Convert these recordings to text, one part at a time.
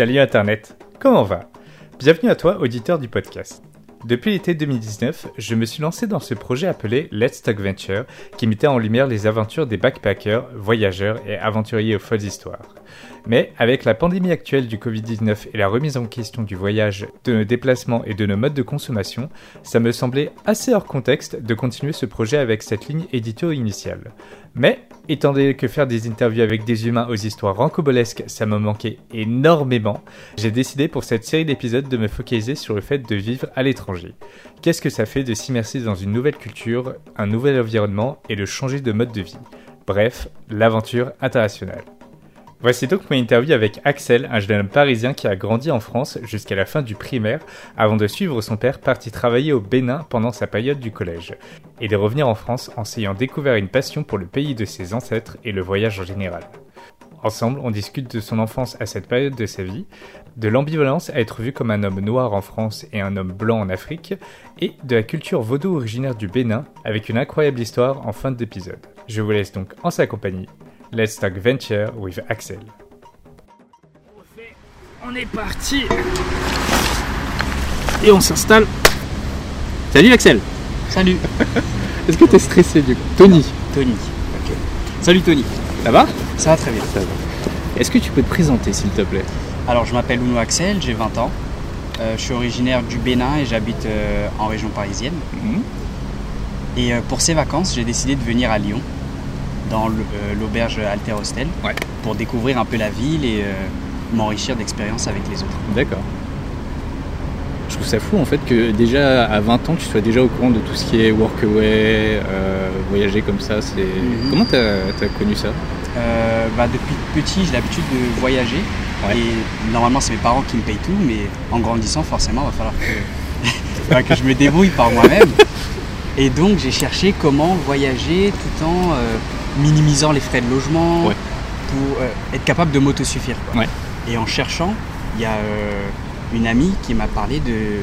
Salut Internet, comment va? Bienvenue à toi, auditeur du podcast. Depuis l'été 2019, je me suis lancé dans ce projet appelé Let's Talk Venture, qui mettait en lumière les aventures des backpackers, voyageurs et aventuriers aux folles histoires. Mais avec la pandémie actuelle du Covid-19 et la remise en question du voyage, de nos déplacements et de nos modes de consommation, ça me semblait assez hors contexte de continuer ce projet avec cette ligne édito initiale. Mais, étant donné que faire des interviews avec des humains aux histoires rancobolesques, ça me manquait énormément, j'ai décidé pour cette série d'épisodes de me focaliser sur le fait de vivre à l'étranger. Qu'est-ce que ça fait de s'immerser dans une nouvelle culture, un nouvel environnement et de changer de mode de vie? Bref, l'aventure internationale. Voici donc mon interview avec Axel, un jeune homme parisien qui a grandi en France jusqu'à la fin du primaire avant de suivre son père parti travailler au Bénin pendant sa période du collège et de revenir en France en s'ayant découvert une passion pour le pays de ses ancêtres et le voyage en général. Ensemble, on discute de son enfance à cette période de sa vie, de l'ambivalence à être vu comme un homme noir en France et un homme blanc en Afrique, et de la culture vaudou originaire du Bénin avec une incroyable histoire en fin d'épisode. Je vous laisse donc en sa compagnie Let's Talk Venture with Axel. On est parti Et on s'installe. Salut Axel Salut Est-ce que t'es stressé du coup? Tony Tony. Salut Tony. Ça va? Ça va très bien. Est-ce que tu peux te présenter s'il te plaît? Alors je m'appelle Ouno Axel, j'ai 20 ans. Euh, je suis originaire du Bénin et j'habite euh, en région parisienne. Mhm. Et euh, pour ces vacances, j'ai décidé de venir à Lyon, dans euh, l'auberge Alter Hostel, Ouais. pour découvrir un peu la ville et euh, m'enrichir d'expériences avec les autres. D'accord. Je trouve ça fou en fait que déjà à 20 ans tu sois déjà au courant de tout ce qui est workaway, euh, voyager comme ça. C'est Mhm. comment t'as as connu ça? Euh, bah, depuis petit, j'ai l'habitude de voyager. Ouais. Et normalement, c'est mes parents qui me payent tout, mais en grandissant, forcément, il va falloir que, que je me débrouille par moi-même. Et donc, j'ai cherché comment voyager tout en euh, minimisant les frais de logement Ouais. pour euh, être capable de m'autosuffire. Ouais. Et en cherchant, il y a euh, une amie qui m'a parlé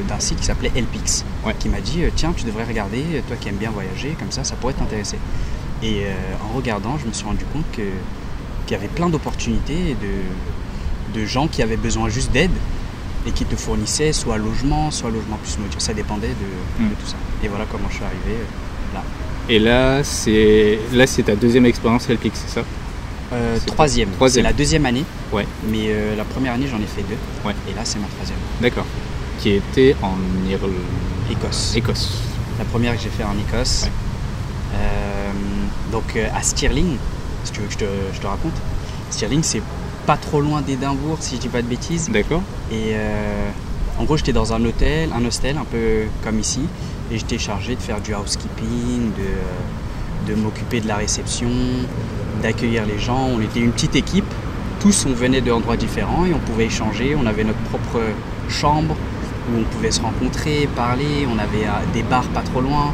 d'un site qui s'appelait Elpix, Ouais. qui m'a dit euh, Tiens, tu devrais regarder, toi qui aimes bien voyager, comme ça, ça pourrait t'intéresser. Et euh, en regardant, je me suis rendu compte qu'il y avait plein d'opportunités de, de gens qui avaient besoin juste d'aide et qui te fournissaient soit logement, soit logement plus nourriture. Ça dépendait de, Mm. de tout ça. Et voilà comment je suis arrivé là. Et là c'est là c'est ta deuxième expérience Helpix, c'est ça? Euh, C'est troisième. troisième. C'est la deuxième année. Ouais. Mais euh, la première année, j'en ai fait deux. Ouais. Et là, c'est ma troisième. D'accord. Qui était en Irlande. Écosse. Écosse. La première que j'ai fait en Écosse. Ouais. Euh, donc euh, à Stirling, si tu veux que je te, je te raconte. Stirling, c'est pas trop loin d'Édimbourg, si je dis pas de bêtises. D'accord. Et en gros, j'étais dans un hôtel, un hostel, un peu comme ici, et j'étais chargé de faire du housekeeping, de, de m'occuper de la réception, d'accueillir les gens. On était une petite équipe, tous on venait d'endroits différents et on pouvait échanger. On avait notre propre chambre où on pouvait se rencontrer, parler. On avait euh, des bars pas trop loin.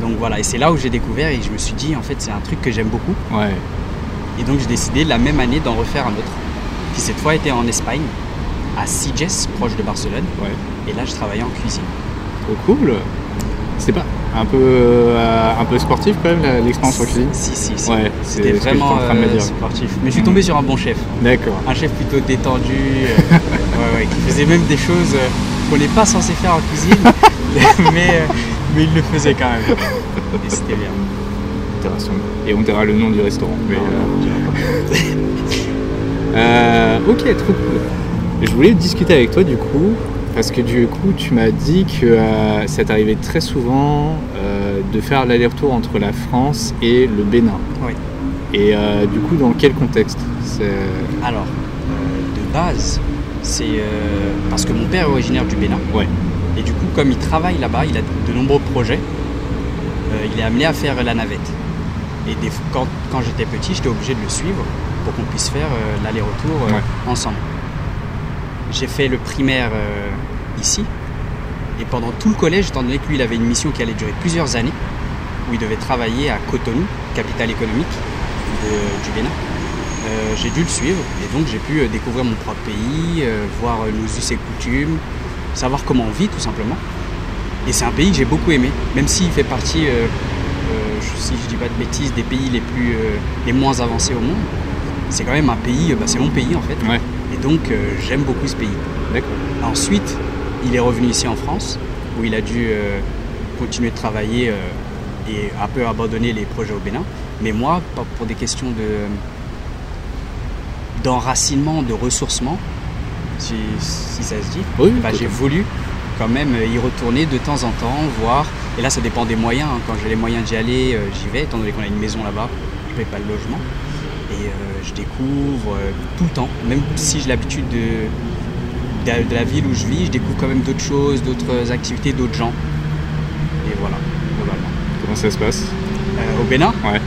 Donc voilà, et c'est là où j'ai découvert et je me suis dit, en fait, c'est un truc que j'aime beaucoup. Ouais. Et donc j'ai décidé la même année d'en refaire un autre, qui cette fois était en Espagne, à Sitges, proche de Barcelone. Ouais. Et là, je travaillais en cuisine. Cool. C'est pas un peu euh, un peu sportif quand même l'expérience en cuisine. Si, si, si. Ouais, C'était vraiment en train de me euh, dire. sportif. Mais je suis tombé sur un bon chef. D'accord. Un chef plutôt détendu, euh, ouais, ouais, qui faisait même des choses qu'on n'est pas censé faire en cuisine, mais, mais il le faisait quand même. Et c'était bien. Intéressant. Et on dira le nom du restaurant. Mais, euh, Euh, ok, trop cool. Je voulais discuter avec toi du coup, parce que du coup, tu m'as dit que euh, ça t'arrivait très souvent euh, de faire l'aller-retour entre la France et le Bénin. Oui. Et euh, du coup, dans quel contexte? Alors, de base, c'est parce que mon père est originaire du Bénin. Ouais. Et du coup, comme il travaille là-bas, il a de nombreux projets, il est amené à faire la navette. Et des, quand, quand j'étais petit, j'étais obligé de le suivre pour qu'on puisse faire l'aller-retour Ouais. ensemble. J'ai fait le primaire euh, ici. Et pendant tout le collège, étant donné que lui, il avait une mission qui allait durer plusieurs années, où il devait travailler à Cotonou, capitale économique du Bénin, euh, j'ai dû le suivre. Et donc, j'ai pu euh, découvrir mon propre pays, voir nos us et coutumes, savoir comment on vit tout simplement. Et c'est un pays que j'ai beaucoup aimé, même s'il fait partie, je- si je dis pas de bêtises, des pays les plus, les moins avancés au monde. C'est quand même un pays, bah, c'est mon pays en fait. Et donc, euh, j'aime beaucoup ce pays. D'accord. Ensuite, il est revenu ici en France, où il a dû euh, continuer de travailler euh, et un peu abandonner les projets au Bénin. Mais moi, pour- des questions de d'enracinement, de ressourcement, si, si ça se dit, Oui, bah, j'ai voulu quand même y retourner de temps en temps, voir. Et là, ça dépend des moyens. hein. Quand j'ai les moyens d'y aller, j'y vais, étant donné qu'on a une maison là-bas, je paye pas le logement. Et euh, je découvre euh, tout le temps, même si j'ai l'habitude de, de, de la ville où je vis, je découvre quand même d'autres choses, d'autres activités, d'autres gens. Et voilà, globalement. Comment ça se passe? Euh, au Bénin, Ouais.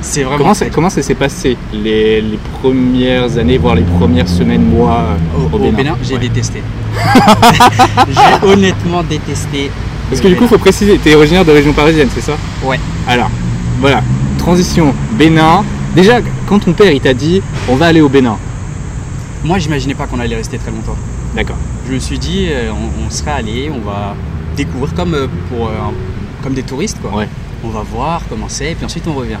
c'est vraiment. Comment ça, comment ça s'est passé les, les premières années, voire les premières semaines, mois Au, au, au Bénin, j'ai Ouais. détesté. j'ai honnêtement détesté. Parce que du coup, Bénin. faut préciser, tu es originaire de région parisienne, c'est ça? Ouais. Alors, voilà, transition Bénin. Déjà, quand ton père il t'a dit on va aller au Bénin, Moi, j'imaginais pas qu'on allait rester très longtemps. d'accord. Je me suis dit, euh, on, on serait allé, on va découvrir comme, euh, pour, euh, comme des touristes, quoi. Ouais. On va voir comment c'est, et puis ensuite on revient.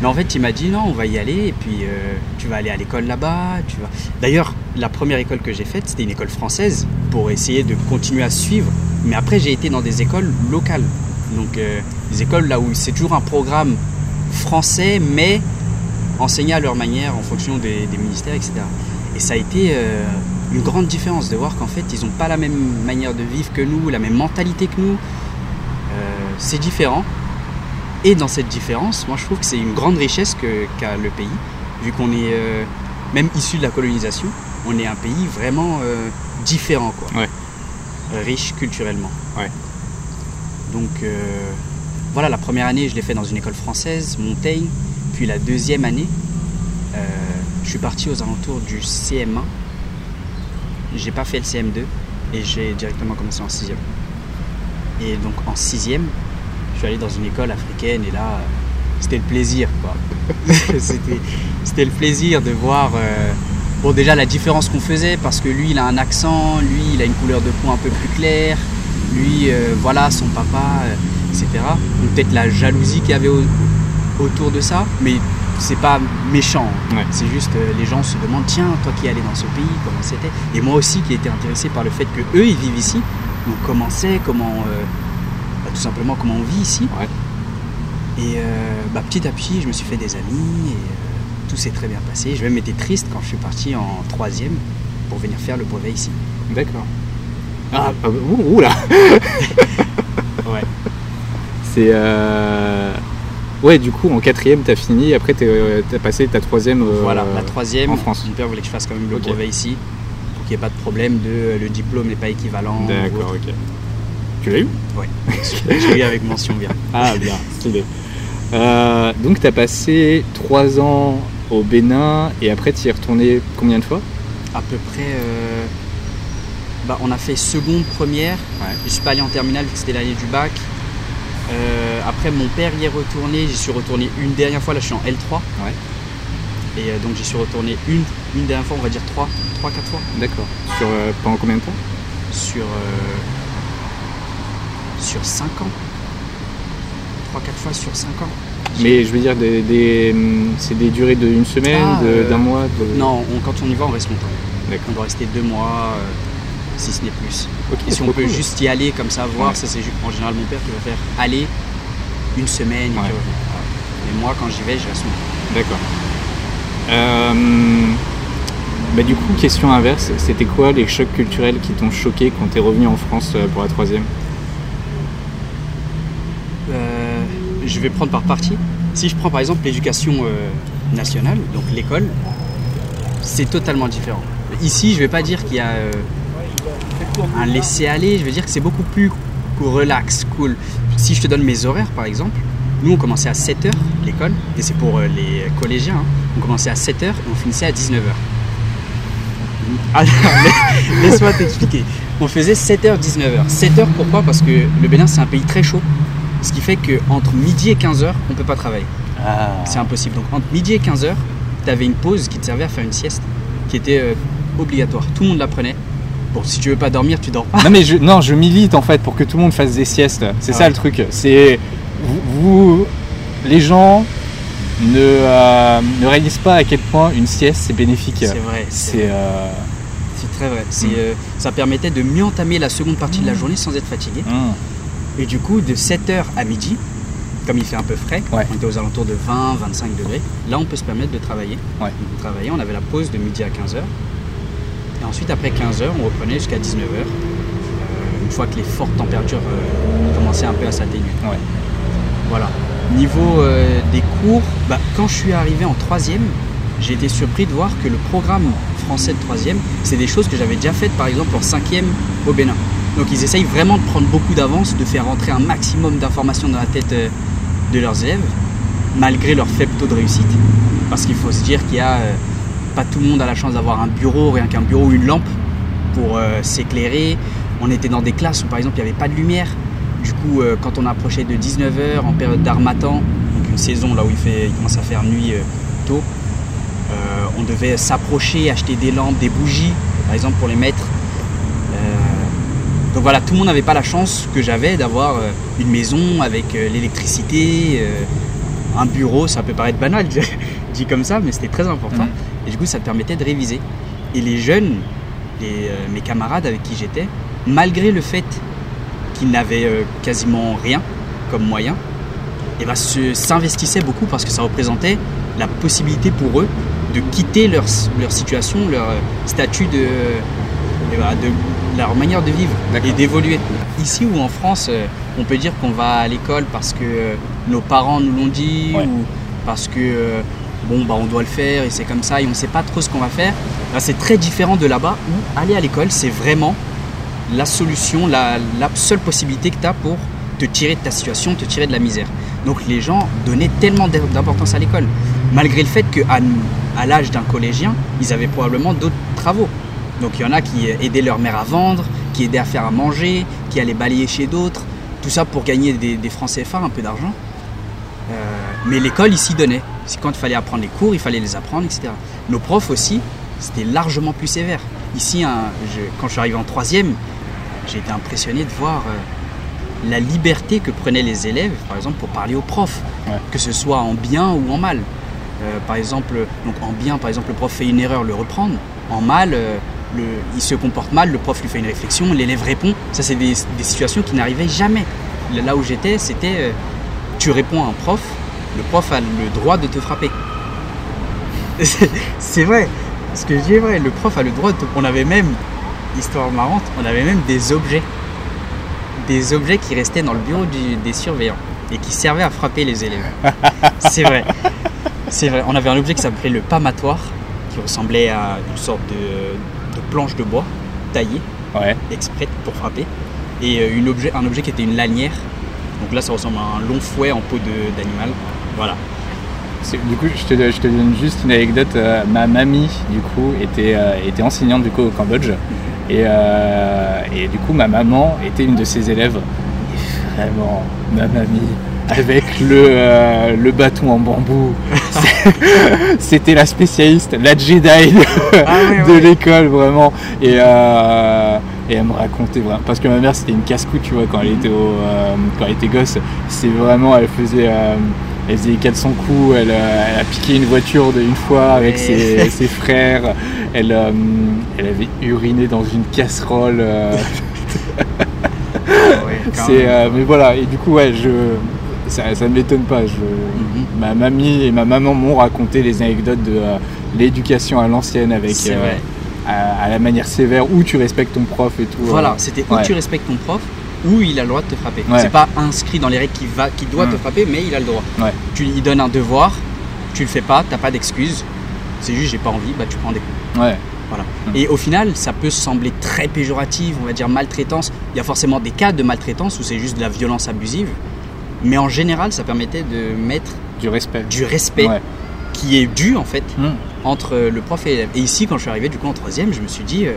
Mais en fait, il m'a dit non, on va y aller, et puis euh, tu vas aller à l'école là-bas. Tu vas. D'ailleurs, la première école que j'ai faite, c'était une école française pour essayer de continuer à suivre. Mais après, j'ai été dans des écoles locales, donc euh, des écoles là où c'est toujours un programme français, mais enseigné à leur manière en fonction des, des ministères, etc. Et ça a été euh, une grande différence de voir qu'en fait, ils n'ont pas la même manière de vivre que nous, la même mentalité que nous. Euh, c'est différent. Et dans cette différence, moi je trouve que c'est une grande richesse qu'a le pays, vu qu'on est euh, même issu de la colonisation, on est un pays vraiment différent, quoi. Ouais. Riche culturellement. Ouais. Donc voilà, la première année, je l'ai fait dans une école française, Montaigne. Puis la deuxième année, euh, je suis parti aux alentours du CM1. J'ai pas fait le CM2 et j'ai directement commencé en sixième. Et donc en sixième, je suis allé dans une école africaine et là, euh, c'était le plaisir, quoi. c'était, le plaisir de voir, euh, bon déjà la différence qu'on faisait parce que lui, il a un accent, lui, il a une couleur de peau un peu plus claire, lui, voilà, son papa, etc. Donc peut-être la jalousie qu'il y avait au- autour de ça, mais c'est pas méchant. Ouais. C'est juste euh, les gens se demandent tiens, toi qui es allé dans ce pays, comment c'était? Et moi aussi qui étais intéressé par le fait que eux ils vivent ici, donc comment c'est, comment euh, bah, tout simplement comment on vit ici. Ouais. Et euh, bah, petit à petit, je me suis fait des amis et euh, tout s'est très bien passé. J'ai même été triste quand je suis parti en troisième pour venir faire le brevet ici. D'accord. Ah, ah, ouh, ouh là Ouais. C'est. Ouais, du coup, en quatrième, t'as fini, après t'es, euh, t'as passé ta troisième. euh, Voilà, la troisième, en France. mon père voulait que je fasse quand même le Ok. brevet ici pour qu'il n'y ait pas de problème de euh, le diplôme n'est pas équivalent. D'accord, ok. Tu l'as eu? Ouais, je l'ai eu avec mention bien. Ah, bien, stylé. Euh, donc, t'as passé trois ans au Bénin et après, t'y es retourné combien de fois? À peu près, euh, bah, on a fait seconde, première. Ouais. Je suis pas allé en terminale, vu que c'était l'année du bac. Euh, après, mon père y est retourné. J'y suis retourné une dernière fois. Là, je suis en L3. Ouais. Et euh, donc, j'y suis retourné une, une dernière fois, on va dire trois, trois, quatre fois. D'accord. Sur, euh, pendant combien de temps? Sur, sur 5 ans. 3-4 fois sur 5 ans. Mais je veux dire, des, des- c'est des durées d'une semaine, Ah, d'un mois de... Non, on- quand on y va, on reste longtemps. D'accord. On doit rester deux mois, si ce n'est plus. Si on peut cool. juste y aller comme ça, voir, Ouais. ça c'est en général mon père qui va faire aller une semaine et Ouais. Mais moi, quand j'y vais, je reste. D'accord. Euh, bah, du coup, question inverse, c'était quoi les chocs culturels qui t'ont choqué quand t'es revenu en France euh, pour la troisième? Euh, je vais prendre par partie. Si je prends par exemple l'éducation euh, nationale, donc l'école, c'est totalement différent. Ici, je vais pas dire qu'il y a un laisser-aller, je veux dire que c'est beaucoup plus relax, cool. Si je te donne mes horaires par exemple, nous on commençait à 7h l'école, et c'est pour euh, les collégiens, hein. on commençait à 7h et on finissait à 19h. Alors, laisse-moi t'expliquer. On faisait 7h, 19h. 7h pourquoi? Parce que le Bénin c'est un pays très chaud. Ce qui fait qu'entre midi et 15h, on ne peut pas travailler. C'est impossible. Donc entre midi et 15h, tu avais une pause qui te servait à faire une sieste, qui était euh, obligatoire. Tout le monde la prenait. Bon, si tu veux pas dormir, tu dors pas. Non mais je, non, je milite en fait pour que tout le monde fasse des siestes. C'est Ah ça ouais. le truc. C'est vous, vous- les gens ne, euh, ne réalisent pas à quel point une sieste c'est bénéfique. C'est vrai. C'est euh, très vrai. Mm. euh, ça permettait de mieux entamer la seconde partie de la journée sans être fatigué. hum, Et du coup, de 7h à midi, comme il fait un peu frais, Ouais. on était aux alentours de 20-25 degrés, là on peut se permettre de travailler. Ouais. Donc, on travaillait, on avait la pause de midi à 15h. Et ensuite, après 15h, on reprenait jusqu'à 19h, une fois que les fortes températures euh, commençaient un peu à s'atténuer. Ouais. Voilà. Niveau euh, des cours, bah, quand je suis arrivé en troisième, j'ai été surpris de voir que le programme français de troisième, c'est des choses que j'avais déjà faites par exemple en cinquième au Bénin. Donc ils essayent vraiment de prendre beaucoup d'avance, de faire rentrer un maximum d'informations dans la tête euh, de leurs élèves, malgré leur faible taux de réussite. Parce qu'il faut se dire qu'il y a euh, pas tout le monde a la chance d'avoir un bureau, rien qu'un bureau ou une lampe pour euh, s'éclairer. On était dans des classes où par exemple il n'y avait pas de lumière. Du coup, euh, quand on approchait de 19h en période d'armatan, donc une saison là où il, fait, commence à faire nuit euh, tôt, on devait s'approcher, acheter des lampes, des bougies, par exemple pour les mettre. Donc voilà, tout le monde n'avait pas la chance que j'avais d'avoir une maison avec l'électricité, un bureau, ça peut paraître banal dit comme ça, mais c'était très important. Mhm. Et du coup, ça permettait de réviser. Et les jeunes, les, euh, mes camarades avec qui j'étais, malgré le fait qu'ils n'avaient euh, quasiment rien comme moyen, et ben, s'investissaient beaucoup parce que ça représentait la possibilité pour eux de quitter leur, leur situation, leur euh, statut de, et ben, de leur manière de vivre et d'évoluer. Ici ou en France, on peut dire qu'on va à l'école parce que nos parents nous l'ont dit Ouais. ou parce que bon bah on doit le faire et c'est comme ça et on ne sait pas trop ce qu'on va faire. C'est très différent de là-bas où aller à l'école c'est vraiment la solution, la, la seule possibilité que tu as pour te tirer de ta situation, te tirer de la misère. Donc les gens donnaient tellement d'importance à l'école, malgré le fait qu'à à l'âge d'un collégien, ils avaient probablement d'autres travaux. Donc il y en a qui aidaient leur mère à vendre, qui aidaient à faire à manger, qui allaient balayer chez d'autres, tout ça pour gagner des, des francs CFA, un peu d'argent. Euh, mais l'école ici donnait. C'est quand il fallait apprendre les cours, il fallait les apprendre, etc. Nos profs aussi, c'était largement plus sévère. Ici, je- quand je suis arrivé en troisième, j'ai été impressionné de voir euh, la liberté que prenaient les élèves, par exemple, pour parler aux profs, Ouais. que ce soit en bien ou en mal. Euh, par exemple, donc en bien, par exemple, le prof fait une erreur, le reprendre. En mal, euh, le, il se comporte mal, le prof lui fait une réflexion, l'élève répond. Ça, c'est des, des situations qui n'arrivaient jamais. Là où j'étais, c'était tu réponds à un prof, le prof a le droit de te frapper. C'est- vrai. Ce que je dis est vrai. Le prof a le droit de te... On avait même, histoire marrante, on avait même des objets. Des objets qui restaient dans le bureau du- des surveillants et qui servaient à frapper les élèves. C'est vrai. C'est vrai. On avait un objet qui s'appelait le pamatoire, qui ressemblait à une sorte de, de planche de bois taillée Ouais. exprès pour frapper. Et euh, une objet, un objet qui était une lanière. Donc là, ça ressemble à un long fouet en peau d'animal. Voilà. Du coup, je te, je te donne juste une anecdote. euh, ma mamie, du coup, était, euh, était enseignante du coup au Cambodge. Et, euh, et du coup, ma maman était une de ses élèves. Et vraiment, ma mamie, avec le, le bâton en bambou, c'était la spécialiste, la Jedi de, Ah de l'école, vraiment. Et, et elle me racontait vraiment. Parce que ma mère, c'était une casse-cou, tu vois, quand elle était, au, quand elle était gosse. C'est vraiment, elle faisait. Elle faisait les 400 coups, elle, euh, elle a piqué une voiture de une fois avec Ouais. ses, ses frères, elle, euh, elle avait uriné dans une casserole. euh, euh, mais voilà, et du coup, ouais, je, ça, ça ne m'étonne pas. Je, Mhm. Ma mamie et ma maman m'ont raconté les anecdotes de l'éducation à l'ancienne avec à, à la manière sévère où tu respectes ton prof et tout. Voilà, c'était où ouais. tu respectes ton prof, où il a le droit de te frapper. Ouais. C'est pas inscrit dans les règles qu'il va, doit Mm. te frapper, mais il a le droit. Ouais. Tu lui donnes un devoir, tu le fais pas, t'as pas d'excuse. C'est juste j'ai pas envie, bah tu prends des coups. Ouais, Voilà. Mm. Et au final, ça peut sembler très péjoratif, on va dire maltraitance. Il y a forcément des cas de maltraitance où c'est juste de la violence abusive. Mais en général, ça permettait de mettre du respect. du respect Ouais. qui est dû en fait Mm. entre le prof et l'élève. Et ici, quand je suis arrivé du coup en troisième, je me suis dit, euh,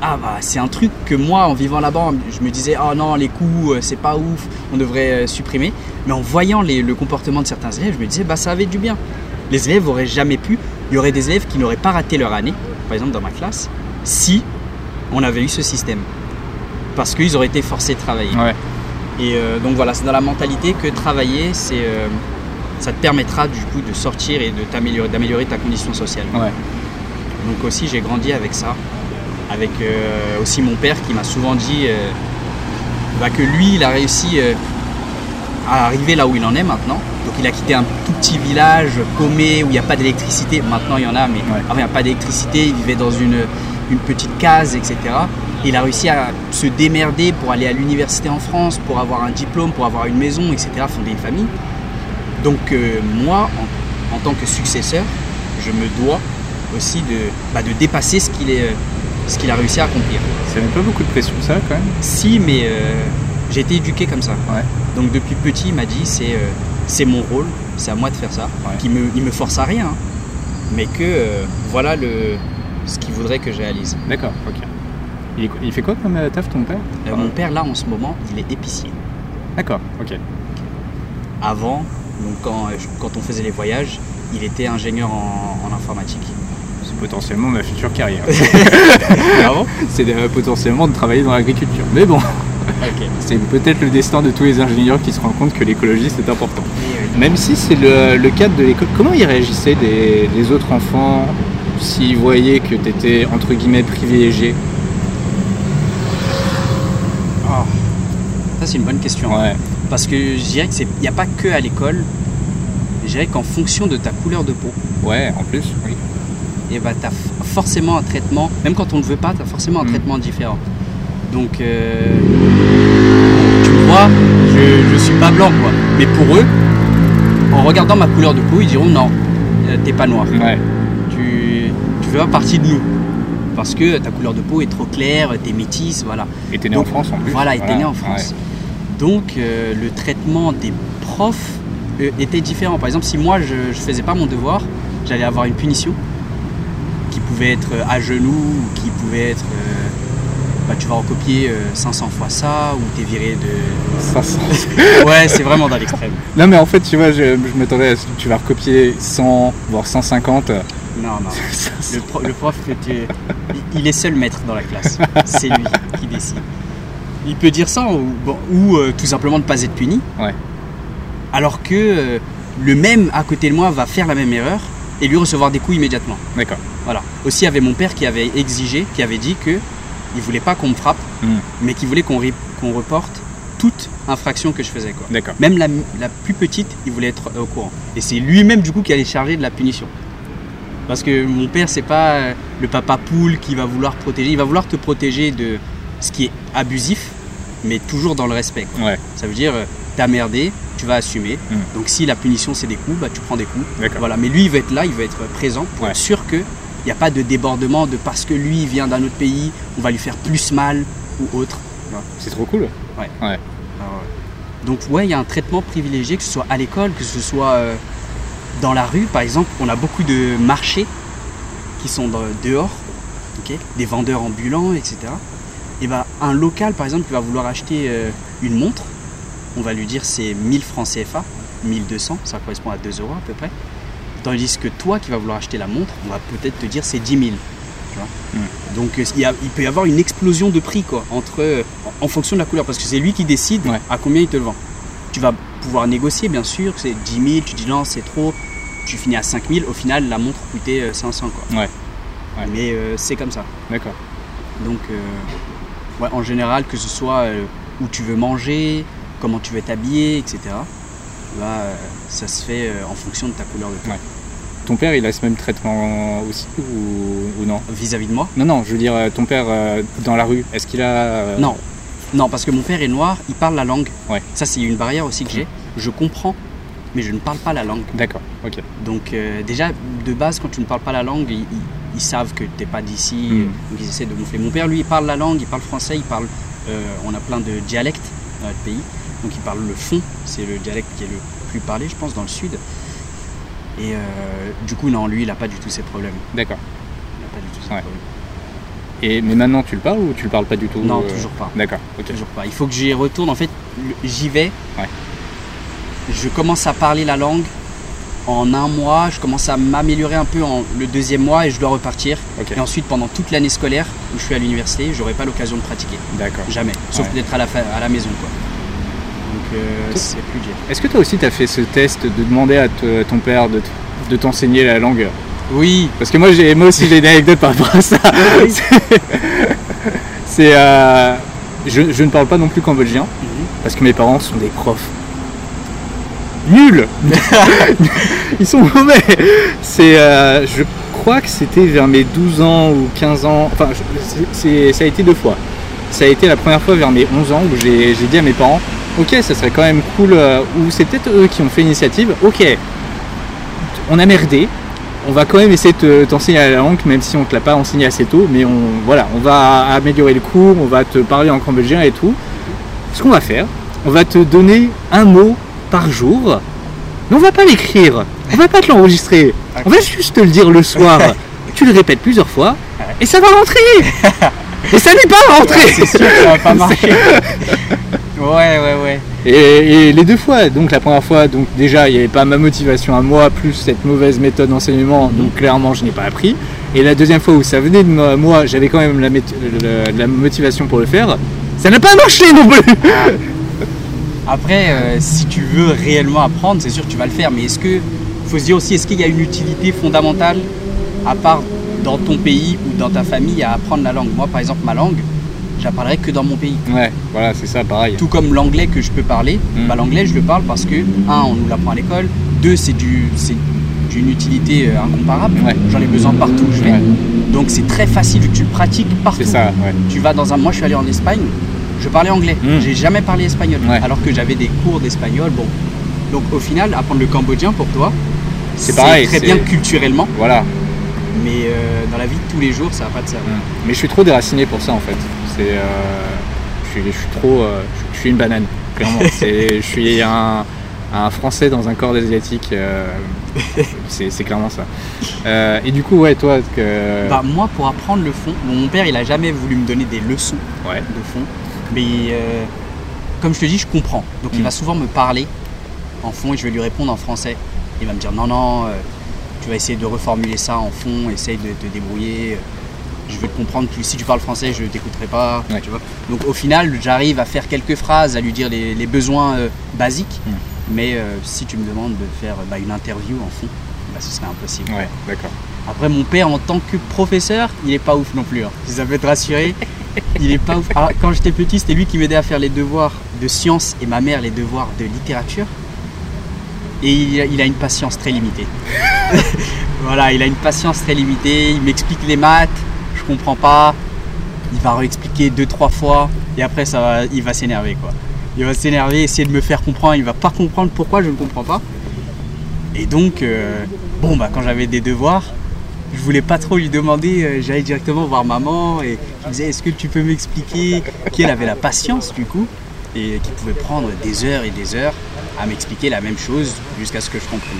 ah bah c'est un truc que moi, en vivant là-bas, je me disais, oh non, les coups, euh, c'est pas ouf, on devrait euh, supprimer. Mais en voyant les- le comportement de certains élèves, je me disais, bah ça avait du bien. Les élèves auraient jamais pu, il y aurait des élèves qui n'auraient pas raté leur année, par exemple dans ma classe, si on avait eu ce système. Parce qu'ils auraient été forcés de travailler. Ouais. Et euh, donc voilà, c'est dans la mentalité que travailler, c'est, euh, ça ça te permettra du coup de sortir et de t'améliorer, d'améliorer ta condition sociale. Ouais. Donc aussi j'ai grandi avec ça, avec euh, aussi mon père qui m'a souvent dit euh, bah, que lui il a réussi euh, à arriver là où il en est maintenant. Donc il a quitté un tout petit village paumé où il n'y a pas d'électricité. Maintenant il y en a, mais Ouais. avant il n'y a pas d'électricité. Il vivait dans une, une petite case, etc. Et il a réussi à se démerder pour aller à l'université en France, pour avoir un diplôme, pour avoir une maison, etc. Fonder une famille. Donc moi, en, en tant que successeur, je me dois aussi de, bah, de dépasser ce qu'il est, ce qu'il a réussi à accomplir. Ça met pas beaucoup de pression, ça, quand même Si, mais euh, j'ai été éduqué comme ça. Ouais. Donc depuis petit, il m'a dit c'est euh, c'est mon rôle, c'est à moi de faire ça. Ouais. Qu'il me, il me force à rien, hein. mais que euh, voilà le, ce qu'il voudrait que je réalise. D'accord, ok. Il, est- il fait quoi comme euh, taf, ton père? Euh, Mon père, là, en ce moment, il est épicier. D'accord, ok. Avant, donc quand, euh, je- quand on faisait les voyages, il était ingénieur en, en informatique. Potentiellement ma future carrière. C'est euh, potentiellement de travailler dans l'agriculture. Mais bon, c'est peut-être le destin de tous les ingénieurs qui se rendent compte que l'écologie c'est important. Même si c'est le, le cadre de l'école, comment ils réagissaient des, des autres enfants s'ils voyaient que tu étais entre guillemets privilégié? Oh, Ça, c'est une bonne question. Ouais, Parce que je dirais qu'il n'y a pas que à l'école. Je dirais qu'en fonction de ta couleur de peau, ouais, en plus, oui. Et bah, tu as forcément un traitement, même quand on ne veut pas, tu as forcément un Mm. traitement différent. Donc, euh, tu vois, je ne suis pas blanc, quoi. Mais pour eux, en regardant ma couleur de peau, ils diront non, euh, t'es pas noir. Ouais, Tu tu fais pas partie de nous. Parce que ta couleur de peau est trop claire, t'es métisse, voilà. et t'es né Donc, en France en plus. Voilà, il était né en France. ouais. Donc euh, le traitement des profs euh, était différent. Par exemple, si moi je ne faisais pas mon devoir, j'allais avoir une punition qui pouvait être euh, à genoux ou qui pouvait être euh, bah, tu vas recopier euh, 500 fois ça ou t'es viré de. Ça sent- Ouais, c'est vraiment dans l'extrême. Non mais en fait tu vois je, je m'attendais à ce que tu vas recopier 100 voire 150. Non, non. Le, pro- le prof, tu- il- il est seul maître dans la classe. C'est lui qui décide. Il peut dire ça ou, bon, ou, euh, tout simplement ne pas être puni. Ouais. Alors que euh, le même à côté de moi va faire la même erreur et lui recevoir des coups immédiatement. D'accord. Voilà. Aussi, il y avait mon père qui avait exigé, qui avait dit que il voulait pas qu'on me frappe, Hmm. mais qu'il voulait qu'on reporte toute infraction que je faisais. Quoi. D'accord. Même la, la plus petite, il voulait être au courant. Et c'est lui-même du coup qui allait charger de la punition. Parce que mon père, c'est pas euh, le papa poule qui va vouloir protéger. Il va vouloir te protéger de ce qui est abusif, mais toujours dans le respect. quoi. Ouais, Ça veut dire, euh, t'as merdé, tu vas assumer. Mm. Donc si la punition c'est des coups, bah tu prends des coups. d'accord. Voilà. Mais lui, il va être là, il va être présent pour Ouais. être sûr que n'y a pas de débordement de parce que lui il vient d'un autre pays, on va lui faire plus mal ou autre. C'est trop cool. Donc ouais, il y a un traitement privilégié, que ce soit à l'école, que ce soit euh, dans la rue, par exemple. On a beaucoup de marchés qui sont dehors, des vendeurs ambulants, etc. Et ben un local, par exemple, qui va vouloir acheter euh, une montre, on va lui dire c'est 1000 francs CFA, 1200, ça correspond à 2 euros à peu près. Tandis que toi qui vas vouloir acheter la montre, on va peut-être te dire c'est 10 000. tu vois. Mm. Donc euh, il, y a- il peut y avoir une explosion de prix quoi, entre, euh, en, en fonction de la couleur, parce que c'est lui qui décide Ouais. à combien il te le vend. Tu vas pouvoir négocier bien sûr, c'est 10 000, tu dis non c'est trop, tu finis à 5 000, au final la montre coûtait euh, 500 quoi. Ouais. Ouais. Mais euh, c'est comme ça. D'accord. Donc euh, ouais, en général que ce soit euh, où tu veux manger, comment tu veux t'habiller, etc. Bah, euh, ça se fait euh, en fonction de ta couleur de peau. Ouais. Ton père il a ce même traitement aussi ou, ou non Vis-à-vis de moi Non, non, je veux dire euh, ton père euh, dans la rue, est-ce qu'il a. euh, Non. Non, parce que mon père est noir, il parle la langue. Ouais. Ça, c'est une barrière aussi que j'ai. Je comprends, mais je ne parle pas la langue. D'accord, ok. Donc, euh, déjà, de base, quand tu ne parles pas la langue, ils, savent que tu n'es pas d'ici. Donc, ils essaient de moufler. Mon père, lui, il parle la langue, il parle français, il parle. on a plein de dialectes dans notre pays. Donc, il parle le fond, c'est le dialecte qui est le plus parlé, je pense, dans le sud. Et euh, du coup, non, lui, il n'a pas du tout ces problèmes. D'accord. Il n'a pas du tout ces Ouais. problèmes. Et, mais maintenant tu le parles ou tu le parles pas du tout Non, euh, toujours pas. D'accord, ok. Toujours pas. Il faut que j'y retourne. En fait, j'y vais. Ouais. Je commence à parler la langue en un mois. Je commence à m'améliorer un peu en le deuxième mois et je dois repartir. Et ensuite, pendant toute l'année scolaire où je suis à l'université, j'aurai pas l'occasion de pratiquer. d'accord. Jamais. Sauf Ouais. peut-être à la, à la maison. Quoi. Donc euh, c'est plus dur. Est-ce que toi aussi tu as fait ce test de demander à, te- à ton père de, t'enseigner la langue? Oui, Parce que moi, j'ai, moi aussi j'ai une anecdote par rapport à ça. C'est- C'est. euh, je, je ne parle pas non plus cambodgien parce que mes parents sont des profs. Nuls Ils sont mauvais C'est. euh, je crois que c'était vers mes 12 ans ou 15 ans. Enfin, c'est- ça a été deux fois. Ça a été la première fois vers mes 11 ans où j'ai, j'ai dit à mes parents Ok, ça serait quand même cool. euh, ou c'est peut-être eux qui ont fait l'initiative. Ok, on a merdé, on va quand même essayer de te- t'enseigner la langue, même si on te l'a pas enseigné assez tôt, mais on, voilà, on va améliorer le cours, on va te parler en cambodgien et tout. Ce qu'on va faire, on va te donner un mot par jour, mais on va pas l'écrire, on va pas te l'enregistrer, on va juste te le dire le soir. tu le répètes plusieurs fois, et ça va rentrer Et ça n'est pas rentré c'est sûr que ça va pas marcher. Ouais, ouais, ouais. Et, et les deux fois, donc la première fois, donc déjà il n'y avait pas ma motivation à moi, plus cette mauvaise méthode d'enseignement, donc clairement je n'ai pas appris. Et la deuxième fois où ça venait de moi, moi, j'avais quand même la, motivation pour le faire, ça n'a pas marché non plus Après, euh, si tu veux réellement apprendre, c'est sûr que tu vas le faire. Mais est-ce que, faut se dire aussi, est-ce qu'il y a une utilité fondamentale, à part dans ton pays ou dans ta famille, à apprendre la langue? Moi, par exemple, ma langue, j'apprendrai que dans mon pays. Ouais, voilà, c'est ça, pareil. Tout comme l'anglais que je peux parler, Mm. bah, l'anglais je le parle parce que, un, on nous l'apprend à l'école, deux, c'est du, c'est d'une utilité euh, incomparable. Ouais. J'en ai besoin partout où je vais. Ouais. Donc c'est très facile tu le pratiques partout. C'est ça, ouais. Tu vas dans un. Moi, je suis allé en Espagne, je parlais anglais. Mm. J'ai jamais parlé espagnol. Ouais. Alors que j'avais des cours d'espagnol. Bon. Donc au final, apprendre le cambodgien pour toi, C'est pareil, très bien culturellement, Voilà. mais euh, dans la vie de tous les jours, ça va pas te servir. Mais je suis trop déraciné pour ça en fait. C'est, euh, je, suis, je suis trop, euh, je, suis une banane, clairement. C'est, je suis un, un Français dans un corps d'asiatique. euh, c'est, clairement ça. Et du coup, ouais, toi, que, Bah, moi, pour apprendre le fond, bon, mon père, il a jamais voulu me donner des leçons ouais, de fond, mais comme je te dis, je comprends. Donc il Mm. va souvent me parler en fond et je vais lui répondre en français. Il va me dire non, non, euh, tu vas essayer de reformuler ça en fond, essaye de te débrouiller. Je veux te comprendre plus. Si tu parles français, je ne t'écouterai pas. Ouais. Tu vois Donc au final, j'arrive à faire quelques phrases, à lui dire les, les besoins euh, basiques. Mm. Mais euh, si tu me demandes de faire bah, une interview en fond, bah, ce serait impossible. ouais, d'accord. Après, mon père, en tant que professeur, il est pas ouf non plus. hein. Si ça peut te rassurer, il est pas ouf. Alors, quand j'étais petit, c'était lui qui m'aidait à faire les devoirs de sciences et ma mère les devoirs de littérature. Et il a, il a une patience très limitée. voilà, il a une patience très limitée. Il m'explique les maths, je comprends pas. Il va réexpliquer deux, trois fois. Et après, ça va, il va s'énerver, quoi. Il va s'énerver, essayer de me faire comprendre. Il va pas comprendre pourquoi je ne comprends pas. Et donc, euh, bon, bah, quand j'avais des devoirs, je voulais pas trop lui demander, euh, j'allais directement voir maman et je me disais est-ce que tu peux m'expliquer qu'elle avait la patience du coup et qui pouvait prendre des heures et des heures à m'expliquer la même chose jusqu'à ce que je comprenne.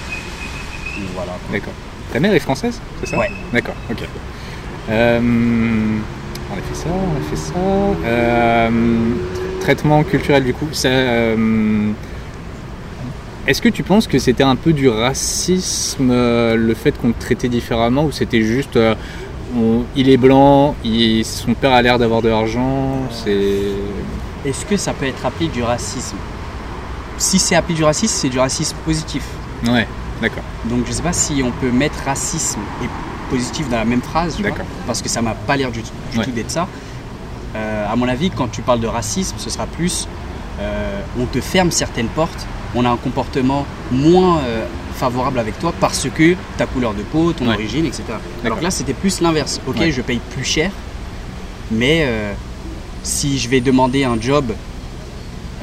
Donc voilà. D'accord. Ta mère est française, c'est ça? Ouais. D'accord, ok. Euh, on a fait ça, on a fait ça. Euh, traitement culturel du coup. ça, euh, Est-ce que tu penses que c'était un peu du racisme, euh, le fait qu'on te traitait différemment, ou c'était juste euh, on- il est blanc, il- son père a l'air d'avoir de l'argent, c'est. Est-ce que ça peut être appelé du racisme? Si c'est appelé du racisme, c'est du racisme positif. Ouais, d'accord. Donc je sais pas si on peut mettre racisme et positif dans la même phrase, tu vois, D'accord. parce que ça m'a pas l'air du, du Ouais. tout d'être ça. Euh, à mon avis, quand tu parles de racisme, ce sera plus euh, on te ferme certaines portes, on a un comportement moins euh, favorable avec toi parce que ta couleur de peau, ton Ouais. origine, etc. Alors que là, c'était plus l'inverse. Ok, Ouais. je paye plus cher, mais euh, si je vais demander un job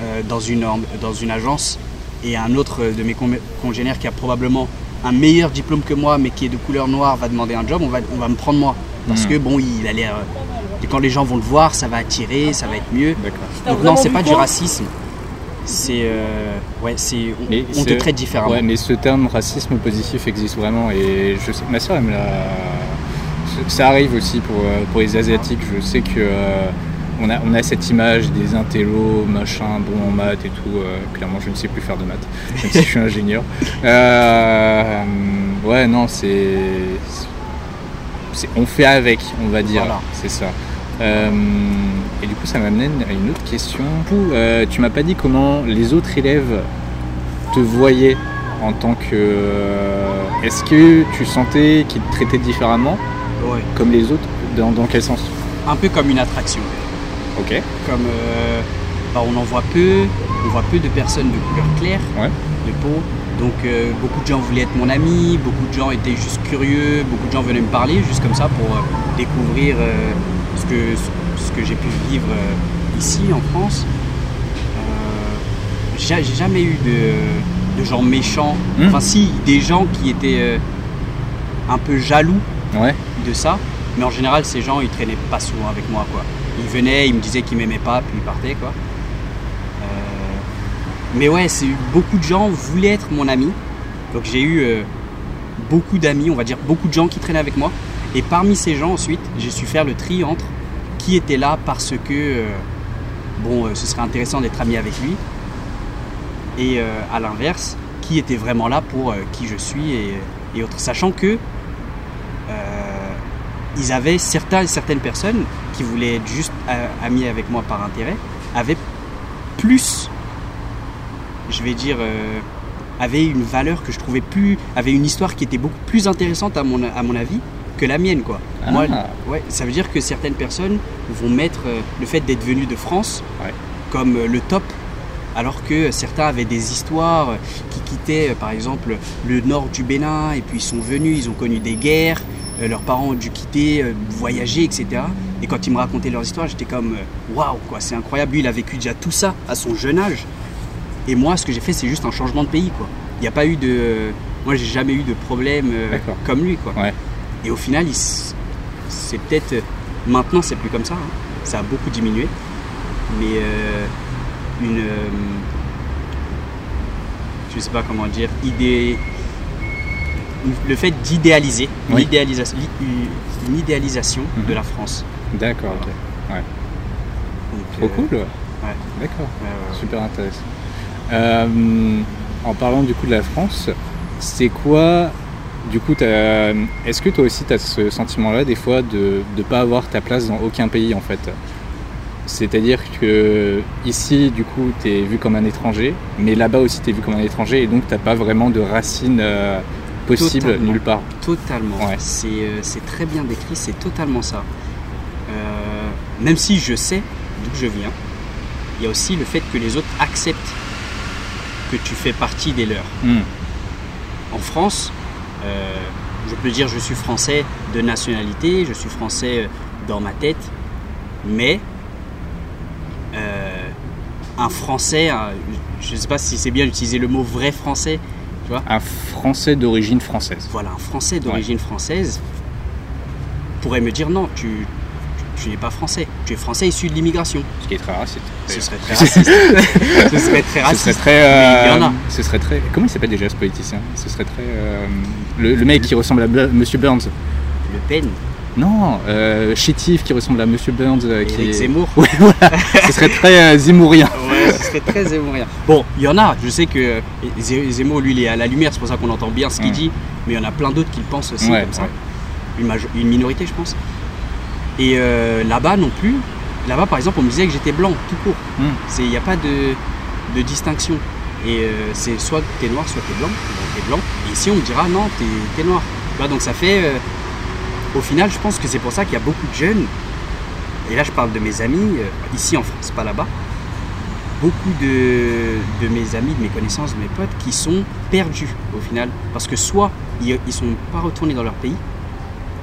euh, dans, une, dans une agence et un autre de mes con- congénères qui a probablement un meilleur diplôme que moi mais qui est de couleur noire va demander un job, on va, on va me prendre moi. Parce Hmm. que bon, il a l'air. et quand les gens vont le voir, ça va attirer, ça va être mieux. Donc non, c'est pas du racisme. C'est. euh, ouais, c'est. On, Mais on te traite différemment. Ouais, mais ce terme racisme positif existe vraiment et je sais, ma soeur, elle me l'a. Ça arrive aussi pour, euh, pour les asiatiques. Je sais que euh, on a, on a cette image des intellos, machin, bon en maths et tout. euh, clairement, je ne sais plus faire de maths, même si je suis ingénieur. Euh, ouais, non, c'est, c'est- on fait avec, on va dire. Voilà. C'est ça. Euh, Et du coup, ça m'amène à une autre question. Du coup, tu m'as pas dit comment les autres élèves te voyaient en tant que. Est-ce que tu sentais qu'ils te traitaient différemment, Ouais. comme les autres? Dans, dans quel sens? Un peu comme une attraction. Ok. Comme euh, bah, on en voit peu, on voit peu de personnes de couleur claire Ouais. de peau. Donc euh, beaucoup de gens voulaient être mon ami, beaucoup de gens étaient juste curieux, beaucoup de gens venaient me parler juste comme ça pour euh, découvrir ce que, ce que j'ai pu vivre ici en France. J'ai jamais eu de, de gens méchants. Hmm. Enfin si, des gens qui étaient un peu jaloux Ouais. de ça. Mais en général, ces gens, ils traînaient pas souvent avec moi, quoi. Ils venaient, ils me disaient qu'ils m'aimaient pas, puis ils partaient, quoi. Euh, Mais ouais, c'est beaucoup de gens voulaient être mon ami. Donc j'ai eu euh, beaucoup d'amis, on va dire beaucoup de gens qui traînaient avec moi. Et parmi ces gens, ensuite, j'ai su faire le tri entre qui était là parce que, euh, bon, ce serait intéressant d'être ami avec lui. Et à l'inverse, qui était vraiment là pour qui je suis et, et autres. Sachant que ils avaient certains, certaines personnes qui voulaient être juste amis avec moi par intérêt, avaient plus, je vais dire, euh, avaient une valeur que je trouvais plus, avaient une histoire qui était beaucoup plus intéressante à mon, à mon avis que la mienne, quoi. Ah. Moi, ouais, ça veut dire que certaines personnes vont mettre euh, le fait d'être venu de France Ouais. comme euh, le top, alors que certains avaient des histoires euh, qui quittaient, par exemple, le nord du Bénin, et puis ils sont venus, ils ont connu des guerres, leurs parents ont dû quitter, voyager, etc. Et quand ils me racontaient leurs histoires, j'étais comme euh, waouh, quoi, c'est incroyable. Lui, il a vécu déjà tout ça à son jeune âge. Et moi, ce que j'ai fait, c'est juste un changement de pays, quoi. Il n'y a pas eu de. Moi, j'ai jamais eu de problème euh, comme lui, quoi. Ouais. Et au final, s- c'est peut-être. euh, Maintenant, c'est plus comme ça. hein. Ça a beaucoup diminué. Mais euh, une. euh, je sais pas comment dire. Idée. Le fait d'idéaliser, une, idéalisation, une idéalisation de Mhm. la France. D'accord, ok. Donc, Trop euh, cool. ouais. D'accord. ouais, ouais, ouais. Super intéressant. Euh, en parlant du coup de la France, c'est quoi du coup Est-ce que toi aussi tu as ce sentiment-là des fois de ne pas avoir ta place dans aucun pays en fait? C'est-à-dire que ici du coup tu es vu comme un étranger, mais là-bas aussi tu es vu comme un étranger et donc t'as pas vraiment de racines euh, possibles Totalement. nulle part. Totalement. Ouais. C'est euh, c'est très bien décrit, c'est totalement ça. Même si je sais d'où je viens, il y a aussi le fait que les autres acceptent que tu fais partie des leurs. Hmm. En France, euh, je peux dire je suis français de nationalité, je suis français euh, dans ma tête, mais euh, un français, un- je ne sais pas si c'est bien d'utiliser le mot vrai français, Un français d'origine française. voilà, un Français d'origine française pourrait me dire non, tu, tu, n'es pas français, tu es français issu de l'immigration. Ce qui est très raciste. Ce serait très raciste. ce serait très Ce raciste. serait très. Mais il y en euh, a. Ce serait très. Comment il s'appelle déjà ce politicien? Ce serait très. euh, le, le mec qui ressemble à Bu- Monsieur Burns. Le Pen, Non, euh, chétif qui ressemble à Monsieur Burns. euh, qui est- Zemmour. Ouais, voilà. ce serait très euh, zemmourien. Ouais, ce serait très zémourien. Bon, il y en a, je sais que Zemmour, lui, il est à la lumière, c'est pour ça qu'on entend bien ce qu'il dit, mais il y en a plein d'autres qui le pensent aussi Ouais, comme ça. une minorité, je pense. Et euh, là-bas non plus, là-bas par exemple, on me disait que j'étais blanc, tout court. Mm. C'est- Il n'y a pas de, de distinction. Et euh, c'est soit t'es noir, soit t'es blanc. Donc t'es blanc. Et ici, on me dira non, t'es t'es noir. Tu donc ça fait. euh, au final, je pense que c'est pour ça qu'il y a beaucoup de jeunes. Et là, je parle de mes amis, ici en France, pas là-bas. Beaucoup de, de mes amis, de mes connaissances, de mes potes qui sont perdus au final. Parce que soit ils ne sont pas retournés dans leur pays,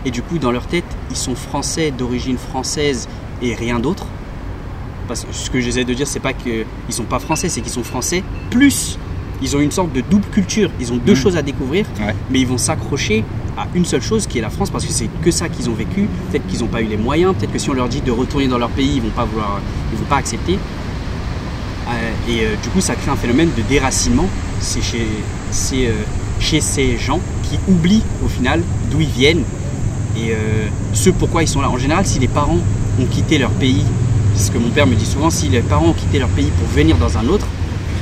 et du coup, dans leur tête, ils sont français d'origine française et rien d'autre. Parce que ce que j'essaie de dire, c'est pas qu'ils sont pas français, c'est qu'ils sont français, plus ils ont une sorte de double culture. Ils ont deux Mhm. choses à découvrir, Ouais. mais ils vont s'accrocher à une seule chose qui est la France parce que c'est que ça qu'ils ont vécu. Peut-être qu'ils n'ont pas eu les moyens, peut-être que si on leur dit de retourner dans leur pays, ils vont pas vouloir, ils vont pas accepter. Euh, et euh, du coup, ça crée un phénomène de déracinement. C'est chez, euh, chez ces gens qui oublient au final d'où ils viennent et euh, ce pourquoi ils sont là. En général, si les parents ont quitté leur pays, c'est ce que mon père me dit souvent, si les parents ont quitté leur pays pour venir dans un autre,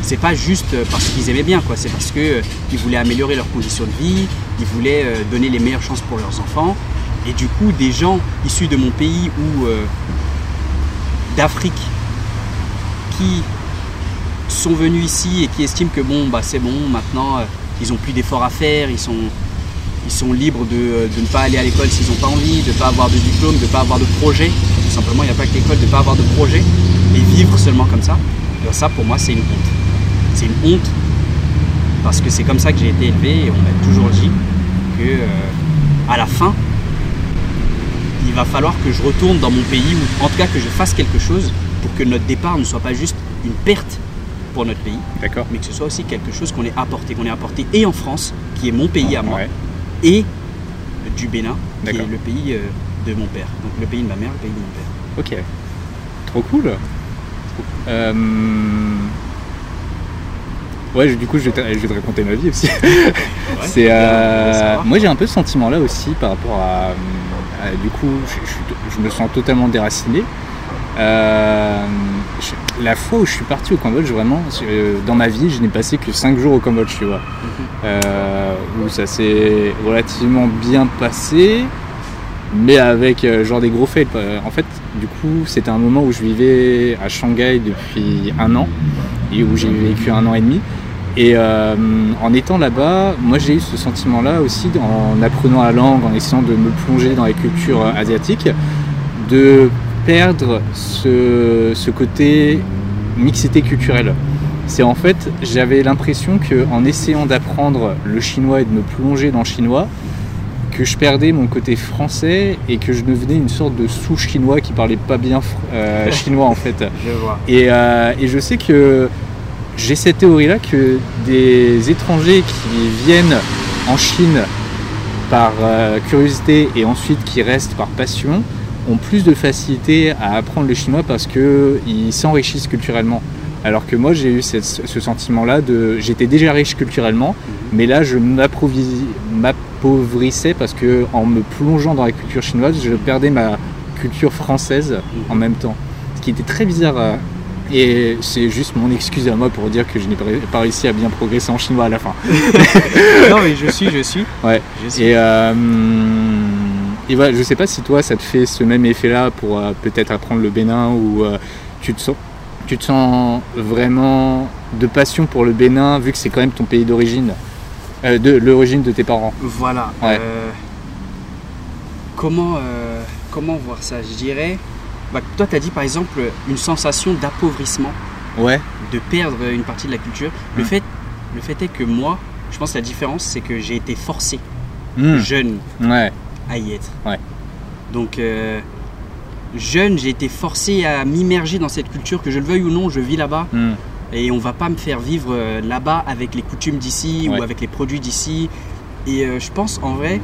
c'est pas juste euh, parce qu'ils aimaient bien, quoi. C'est parce que euh, voulaient améliorer leurs conditions de vie, ils voulaient donner les meilleures chances pour leurs enfants. Et du coup, des gens issus de mon pays euh, d'Afrique qui sont venus ici et qui estiment que bon, bah, c'est bon, maintenant ils ont plus d'efforts à faire, ils sont, ils sont libres de, euh, de ne pas aller à l'école s'ils n'ont pas envie, de ne pas avoir de diplôme, de ne pas avoir de projet. Tout simplement, il n'y a pas que l'école, de ne pas avoir de projet et vivre seulement comme ça. Et ben, ça, pour moi, c'est une honte. C'est une honte parce que c'est comme ça que j'ai été élevé et on m'a toujours dit que euh, à la fin, il va falloir que je retourne dans mon pays ou en tout cas que je fasse quelque chose pour que notre départ ne soit pas juste une perte pour notre pays, mais que ce soit aussi quelque chose qu'on ait apporté, qu'on ait apporté et en France, qui est mon pays à moi, Ouais. Et du Bénin, qui est le pays euh, de mon père. Donc le pays de ma mère, le pays de mon père. Ok. Trop cool. Euh, Ouais, du coup, je vais, te, je vais te raconter ma vie aussi. c'est, euh, moi, j'ai un peu ce sentiment-là aussi par rapport à. à- du coup, je, je suis- je me sens totalement déraciné. Euh, la fois où je suis parti au Cambodge, vraiment, je- dans ma vie, je n'ai passé que 5 jours au Cambodge, tu vois. Euh, où ça s'est relativement bien passé, mais avec euh, genre des gros fails. Euh, En fait, du coup, c'était un moment où je vivais à Shanghai depuis un an et où j'ai vécu un an et demi. Et euh, en étant là-bas, moi j'ai eu ce sentiment-là aussi en apprenant la langue, en essayant de me plonger dans les cultures euh, asiatiques, de perdre ce, ce côté mixité culturelle. C'est en fait, j'avais l'impression que en essayant d'apprendre le chinois et de me plonger dans le chinois, que je perdais mon côté français et que je devenais une sorte de sous-chinois qui parlait pas bien euh, chinois en fait. Je vois. Et, euh, et je sais que j'ai cette théorie-là que des étrangers qui viennent en Chine par euh, curiosité et ensuite qui restent par passion ont plus de facilité à apprendre le chinois parce qu'ils s'enrichissent culturellement. Alors que moi j'ai eu cette- ce sentiment-là de j'étais déjà riche culturellement, mais là je m'appauvrissais parce que en me plongeant dans la culture chinoise, je perdais ma culture française en même temps. Ce qui était très bizarre. euh, Et c'est juste mon excuse à moi pour dire que je n'ai pas réussi à bien progresser en chinois à la fin. non mais je suis, je suis. Ouais. Je suis. Et, euh, et voilà, je sais pas si toi ça te fait ce même effet-là pour euh, peut-être apprendre le Bénin ou euh, tu, te sens, tu te sens vraiment de passion pour le Bénin vu que c'est quand même ton pays d'origine, euh, de l'origine de tes parents? Voilà. Ouais. comment, comment voir ça? Je dirais. Bah, toi, tu as dit par exemple une sensation d'appauvrissement, Ouais. de perdre une partie de la culture. Le, Mm. fait, le fait est que moi, je pense que la différence, c'est que j'ai été forcé, Hmm, jeune, Ouais. À y être. Ouais. Donc, euh, jeune, j'ai été forcé à m'immerger dans cette culture, que je le veuille ou non, je vis là-bas. Hmm, Et on va pas me faire vivre euh, là-bas avec les coutumes d'ici Ouais. ou avec les produits d'ici. Et euh, je pense en vrai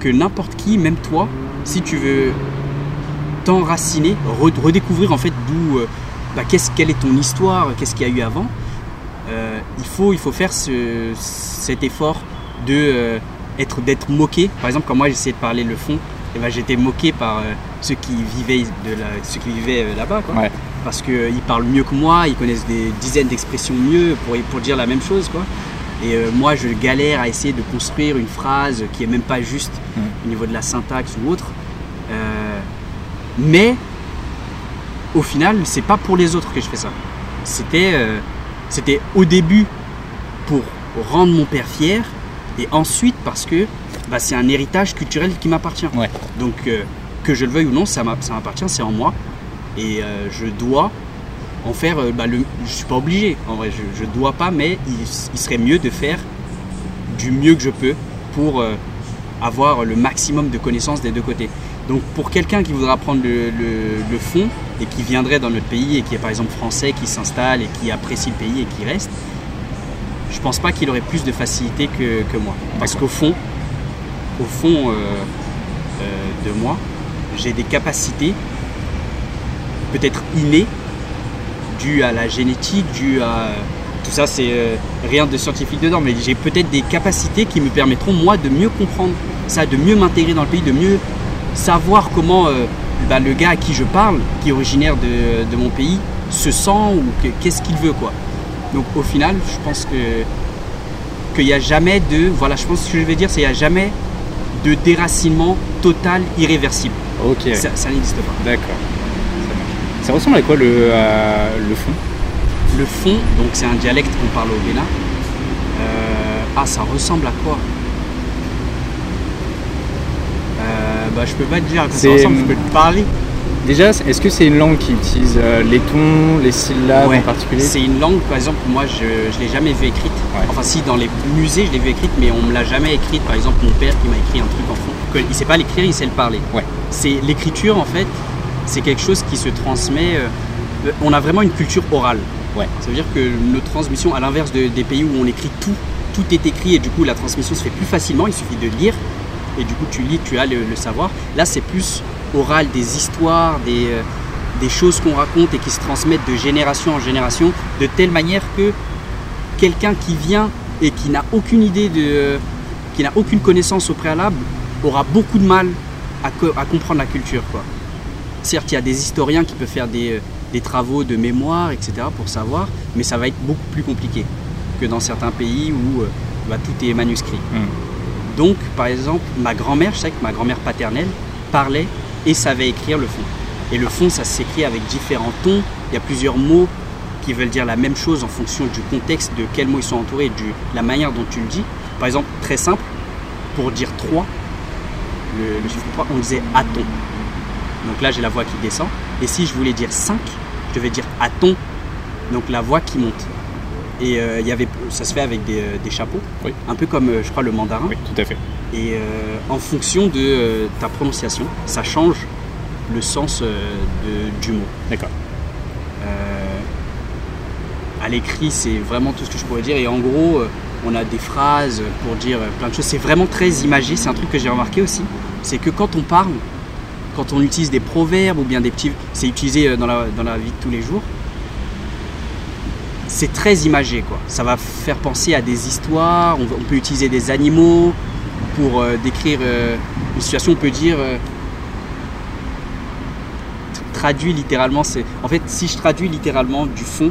que n'importe qui, même toi, si tu veux t'enraciner, re- redécouvrir en fait d'où, bah, qu'est-ce, quelle est ton histoire, qu'est-ce qu'il y a eu avant, il, faut, il faut faire ce- cet effort de être, d'être moqué. Par exemple, quand moi j'essayais de parler le fond, et ben, j'étais moqué par euh, ceux qui vivaient, de la, ceux qui vivaient euh, là-bas. Quoi Ouais. parce qu'ils parlent mieux que moi, ils connaissent des dizaines d'expressions mieux pour, pour dire la même chose. Quoi. Et euh, moi, je galère à essayer de construire une phrase qui est même pas juste Mm. au niveau de la syntaxe ou autre. Euh, mais au final, c'est pas pour les autres que je fais ça. C'était, euh, c'était au début pour rendre mon père fier, et ensuite parce que bah, c'est un héritage culturel qui m'appartient. Ouais. Donc euh, que je le veuille ou non, ça m'a- ça m'appartient, c'est en moi et euh, je dois en faire euh, bah, le je suis pas obligé en vrai je, je dois pas mais il, il serait mieux de faire du mieux que je peux pour euh, avoir le maximum de connaissances des deux côtés donc pour quelqu'un qui voudra prendre le, le- le fond et qui viendrait dans notre pays et qui est par exemple français qui s'installe et qui apprécie le pays et qui reste je pense pas qu'il aurait plus de facilité que, que moi parce qu'au fond au fond euh, euh, de moi j'ai des capacités peut-être innées, dues à la génétique, dues à... Tout ça, c'est euh, rien de scientifique dedans, mais j'ai peut-être des capacités qui me permettront, moi, de mieux comprendre ça, de mieux m'intégrer dans le pays, de mieux savoir comment bah, le gars à qui je parle, qui est originaire de, de mon pays, se sent ou que- qu'est-ce qu'il veut, quoi. Donc, au final, je pense que qu'il n'y a jamais de... Voilà, je pense que ce que je vais dire, c'est qu'il n'y a jamais de déracinement total, irréversible. Ok. Ça, ça n'existe pas. D'accord. Ça ressemble à quoi le, euh, le fond? Le fond, donc c'est un dialecte qu'on parle au Bénin. Euh, ah, ça ressemble à quoi? Euh, Bah, je peux pas te dire à quoi ça C'est- ressemble, je peux te parler. Déjà, est-ce que c'est une langue qui utilise euh, les tons, les syllabes Ouais, en particulier? C'est une langue, par exemple, moi je ne l'ai jamais vue écrite. Ouais. Enfin, si, dans les musées, je l'ai vue écrite, mais on me l'a jamais écrite. Par exemple, mon père qui m'a écrit un truc en fond. Il sait pas l'écrire, il sait le parler. Ouais. C'est L'écriture, en fait, c'est quelque chose qui se transmet. euh, on a vraiment une culture orale. Ouais. Ça veut dire que notre transmission, à l'inverse de- des pays où on écrit tout, tout est écrit et du coup la transmission se fait plus facilement, il suffit de lire et du coup tu lis, tu as le, le savoir. Là c'est plus oral, des histoires, des, euh, des choses qu'on raconte et qui se transmettent de génération en génération de telle manière que quelqu'un qui vient et qui n'a aucune idée de. qui n'a aucune connaissance au préalable aura beaucoup de mal à, co- à comprendre la culture. Quoi. Certes, il y a des historiens qui peuvent faire des, euh, des travaux de mémoire, etc., pour savoir, mais ça va être beaucoup plus compliqué que dans certains pays où euh, bah, tout est manuscrit. Mm. Donc, par exemple, ma grand-mère, je sais que ma grand-mère paternelle parlait et savait écrire le fond. Et le fond, ça s'écrit avec différents tons. Il y a plusieurs mots qui veulent dire la même chose en fonction du contexte, de quels mots ils sont entourés, de la manière dont tu le dis. Par exemple, très simple, pour dire 3, le, le chiffre 3, on disait aton. Donc là, j'ai la voix qui descend. Et si je voulais dire 5, je devais dire aton. Donc la voix qui monte. Et euh, y avait, ça se fait avec des, euh, des chapeaux, Oui. un peu comme, euh, je crois, le mandarin. Oui, tout à fait. Et euh, en fonction de euh, ta prononciation, ça change le sens euh, de- du mot. D'accord. À l'écrit, c'est vraiment tout ce que je pourrais dire. Et en gros, on a des phrases pour dire plein de choses. C'est vraiment très imagé. C'est un truc que j'ai remarqué aussi. C'est que quand on parle, quand on utilise des proverbes ou bien des petits. C'est utilisé dans la, dans la vie de tous les jours. C'est très imagé, quoi. Ça va faire penser à des histoires. On peut utiliser des animaux pour euh, décrire euh, une situation. On peut dire. euh, traduit littéralement, c'est. En fait, si je traduis littéralement du fond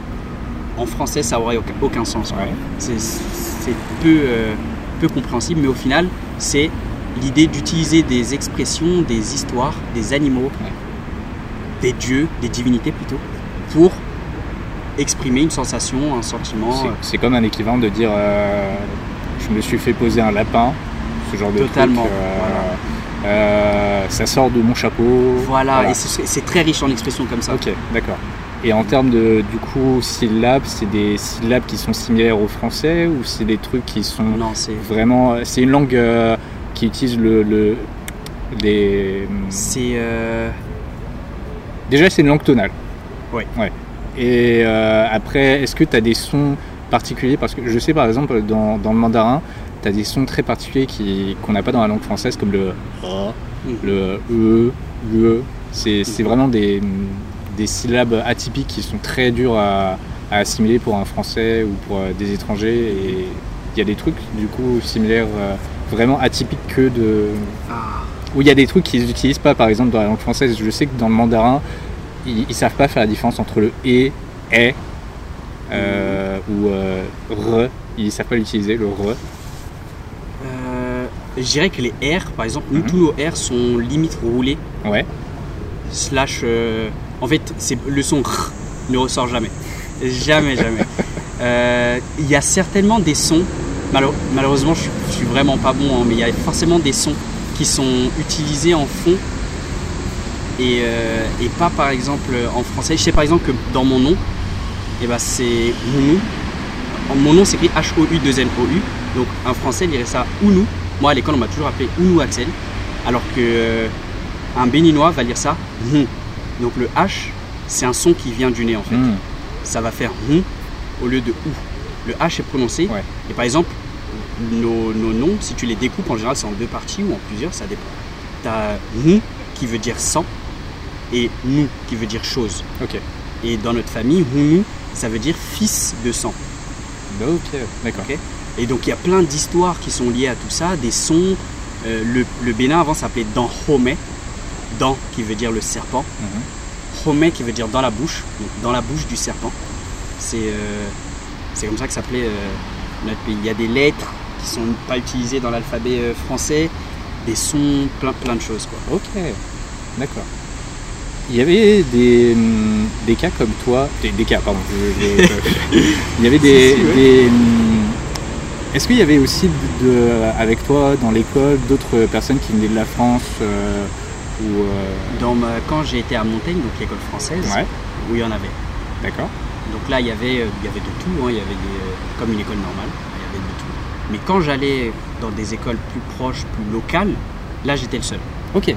en français, ça aurait aucun, aucun sens. Ouais. C'est peu, euh, peu compréhensible, mais au final, c'est l'idée d'utiliser des expressions, des histoires, des animaux, Ouais. des dieux, des divinités plutôt, pour exprimer une sensation, un sentiment. C'est- euh, comme un équivalent de dire euh, je me suis fait poser un lapin, ce genre de Totalement, truc. euh, voilà. euh, ça sort de mon chapeau. Voilà, et c'est très riche en expressions comme ça. Ok, d'accord. Et en termes de du coup syllabes, c'est des syllabes qui sont similaires au français ou c'est des trucs qui sont Non, vraiment. C'est une langue euh, qui utilise le, le les. c'est euh, Déjà, c'est une langue tonale. Ouais. Ouais. Et après, est-ce que tu as des sons particuliers? Parce que je sais par exemple, dans, dans le mandarin, tu des sons très particuliers qu'on n'a pas dans la langue française, comme le A, le E, le. C'est, vraiment des, des syllabes atypiques qui sont très dures à, assimiler pour un français ou pour euh, des étrangers. Et il y a des trucs, du coup, similaires, euh, vraiment atypiques que de. Où il y a des trucs qu'ils n'utilisent pas, par exemple, dans la langue française. Je sais que dans le mandarin, ils, ils savent pas faire la différence entre le et, et euh, ou euh, re. Ils savent pas l'utiliser, le re. Je dirais que les R, par exemple, nous tous nos R sont limite roulés Ouais. slash. euh, en fait, c'est le son R ne ressort jamais, jamais, jamais. Euh, Il y a certainement des sons. malheureusement, je, suis- je suis vraiment pas bon, hein, mais il y a forcément des sons qui sont utilisés en fond et, euh, et pas par exemple en français. Je sais par exemple que dans mon nom, et ben c'est Mounou. Mon nom s'écrit H-O-U-2-N-O-U. Donc un français dirait ça Ounou. Moi à l'école on m'a toujours appelé Ounou Axel. Alors que euh, un béninois va lire ça Hum. Donc le H c'est un son qui vient du nez en fait. Hmm. Ça va faire Hum au lieu de Ou. Le H est prononcé. Ouais. Et par exemple, nos, nos noms, si tu les découpes en général c'est en deux parties ou en plusieurs, ça dépend. Tu as Nous qui veut dire sang et Nous qui veut dire chose. Ok. Et dans notre famille, Hounou, ça veut dire fils de sang. Ok, d'accord. Et donc il y a plein d'histoires qui sont liées à tout ça, des sons. Euh, le, le Bénin avant s'appelait Danhome, Dan qui veut dire le serpent. Home qui veut dire dans la bouche, donc dans la bouche du serpent. C'est euh, c'est comme ça que s'appelait euh, notre pays. Il y a des lettres qui sont pas utilisées dans l'alphabet français, des sons, plein plein de choses quoi. Ok, d'accord. Il y avait des, hum, des cas comme toi, des, des cas, pardon. je- je- il y avait des. Si, si, ouais. des, hum, Est-ce qu'il y avait aussi, de, avec toi, dans l'école, d'autres personnes qui venaient de la France euh, ou, euh, Dans ma- quand j'ai été à Montaigne, donc l'école française, Ouais, où il y en avait. d'accord. Donc là, il y avait, euh, il y avait de tout, hein, il y avait des, comme une école normale, il y avait de tout. Mais quand j'allais dans des écoles plus proches, plus locales, là j'étais le seul. Ok,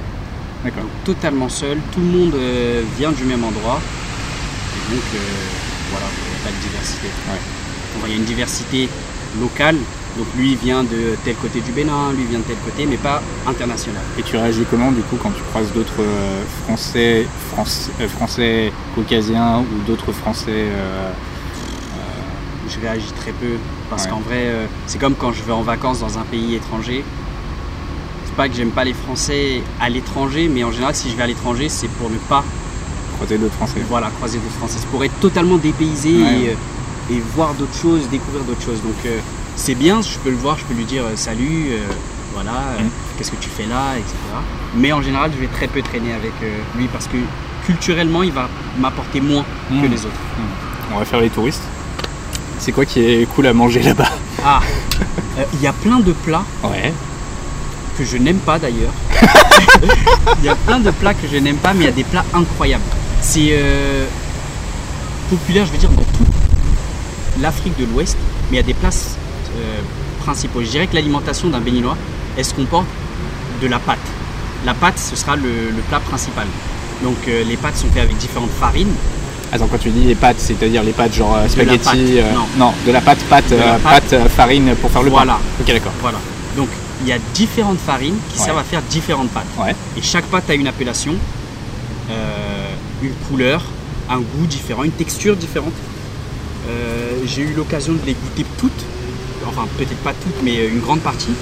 d'accord. Donc totalement seul, tout le monde euh, vient du même endroit. Et donc voilà, il n'y a pas de diversité. Ouais. Il y a une diversité locale, donc lui il vient de tel côté du Bénin, lui vient de tel côté, mais pas international. Et tu réagis comment du coup quand tu croises d'autres euh, Français, France- euh, Français caucasiens ou d'autres Français euh, Je réagis très peu parce Ouais. qu'en vrai, c'est comme quand je vais en vacances dans un pays étranger. C'est pas que j'aime pas les Français à l'étranger, mais en général, si je vais à l'étranger, c'est pour ne pas croiser d'autres Français voilà, croiser d'autres Français. C'est pour être totalement dépaysé Ouais, et, ouais. Et voir d'autres choses, découvrir d'autres choses. Donc euh, c'est bien, je peux le voir, je peux lui dire euh, salut, euh, voilà, euh, Mm. qu'est-ce que tu fais là, etc. Mais en général, je vais très peu traîner avec lui parce que culturellement, il va m'apporter moins que Mm. les autres. On va faire les touristes. C'est quoi qui est cool à manger là-bas Ah, il y a plein de plats Ouais. que je n'aime pas d'ailleurs. Il y a plein de plats que je n'aime pas, mais il y a des plats incroyables. C'est populaire, je veux dire, dans toute l'Afrique de l'Ouest, mais il y a des plats euh, principaux. Je dirais que l'alimentation d'un béninois, elle se comporte de la pâte. La pâte, ce sera le, le plat principal. Donc euh, les pâtes sont faites avec différentes farines. Attends, quand tu dis les pâtes, c'est-à-dire les pâtes genre euh, spaghetti pâte, euh, non. de la pâte, pâte, la pâte. pâte, farine pour faire le Voilà. pain. Ok, d'accord. Voilà. Donc il y a différentes farines qui Ouais. servent à faire différentes pâtes. Ouais. Et chaque pâte a une appellation, une couleur, un goût différent, une texture différente. Euh, J'ai eu l'occasion de les goûter toutes, enfin peut-être pas toutes, mais une grande partie.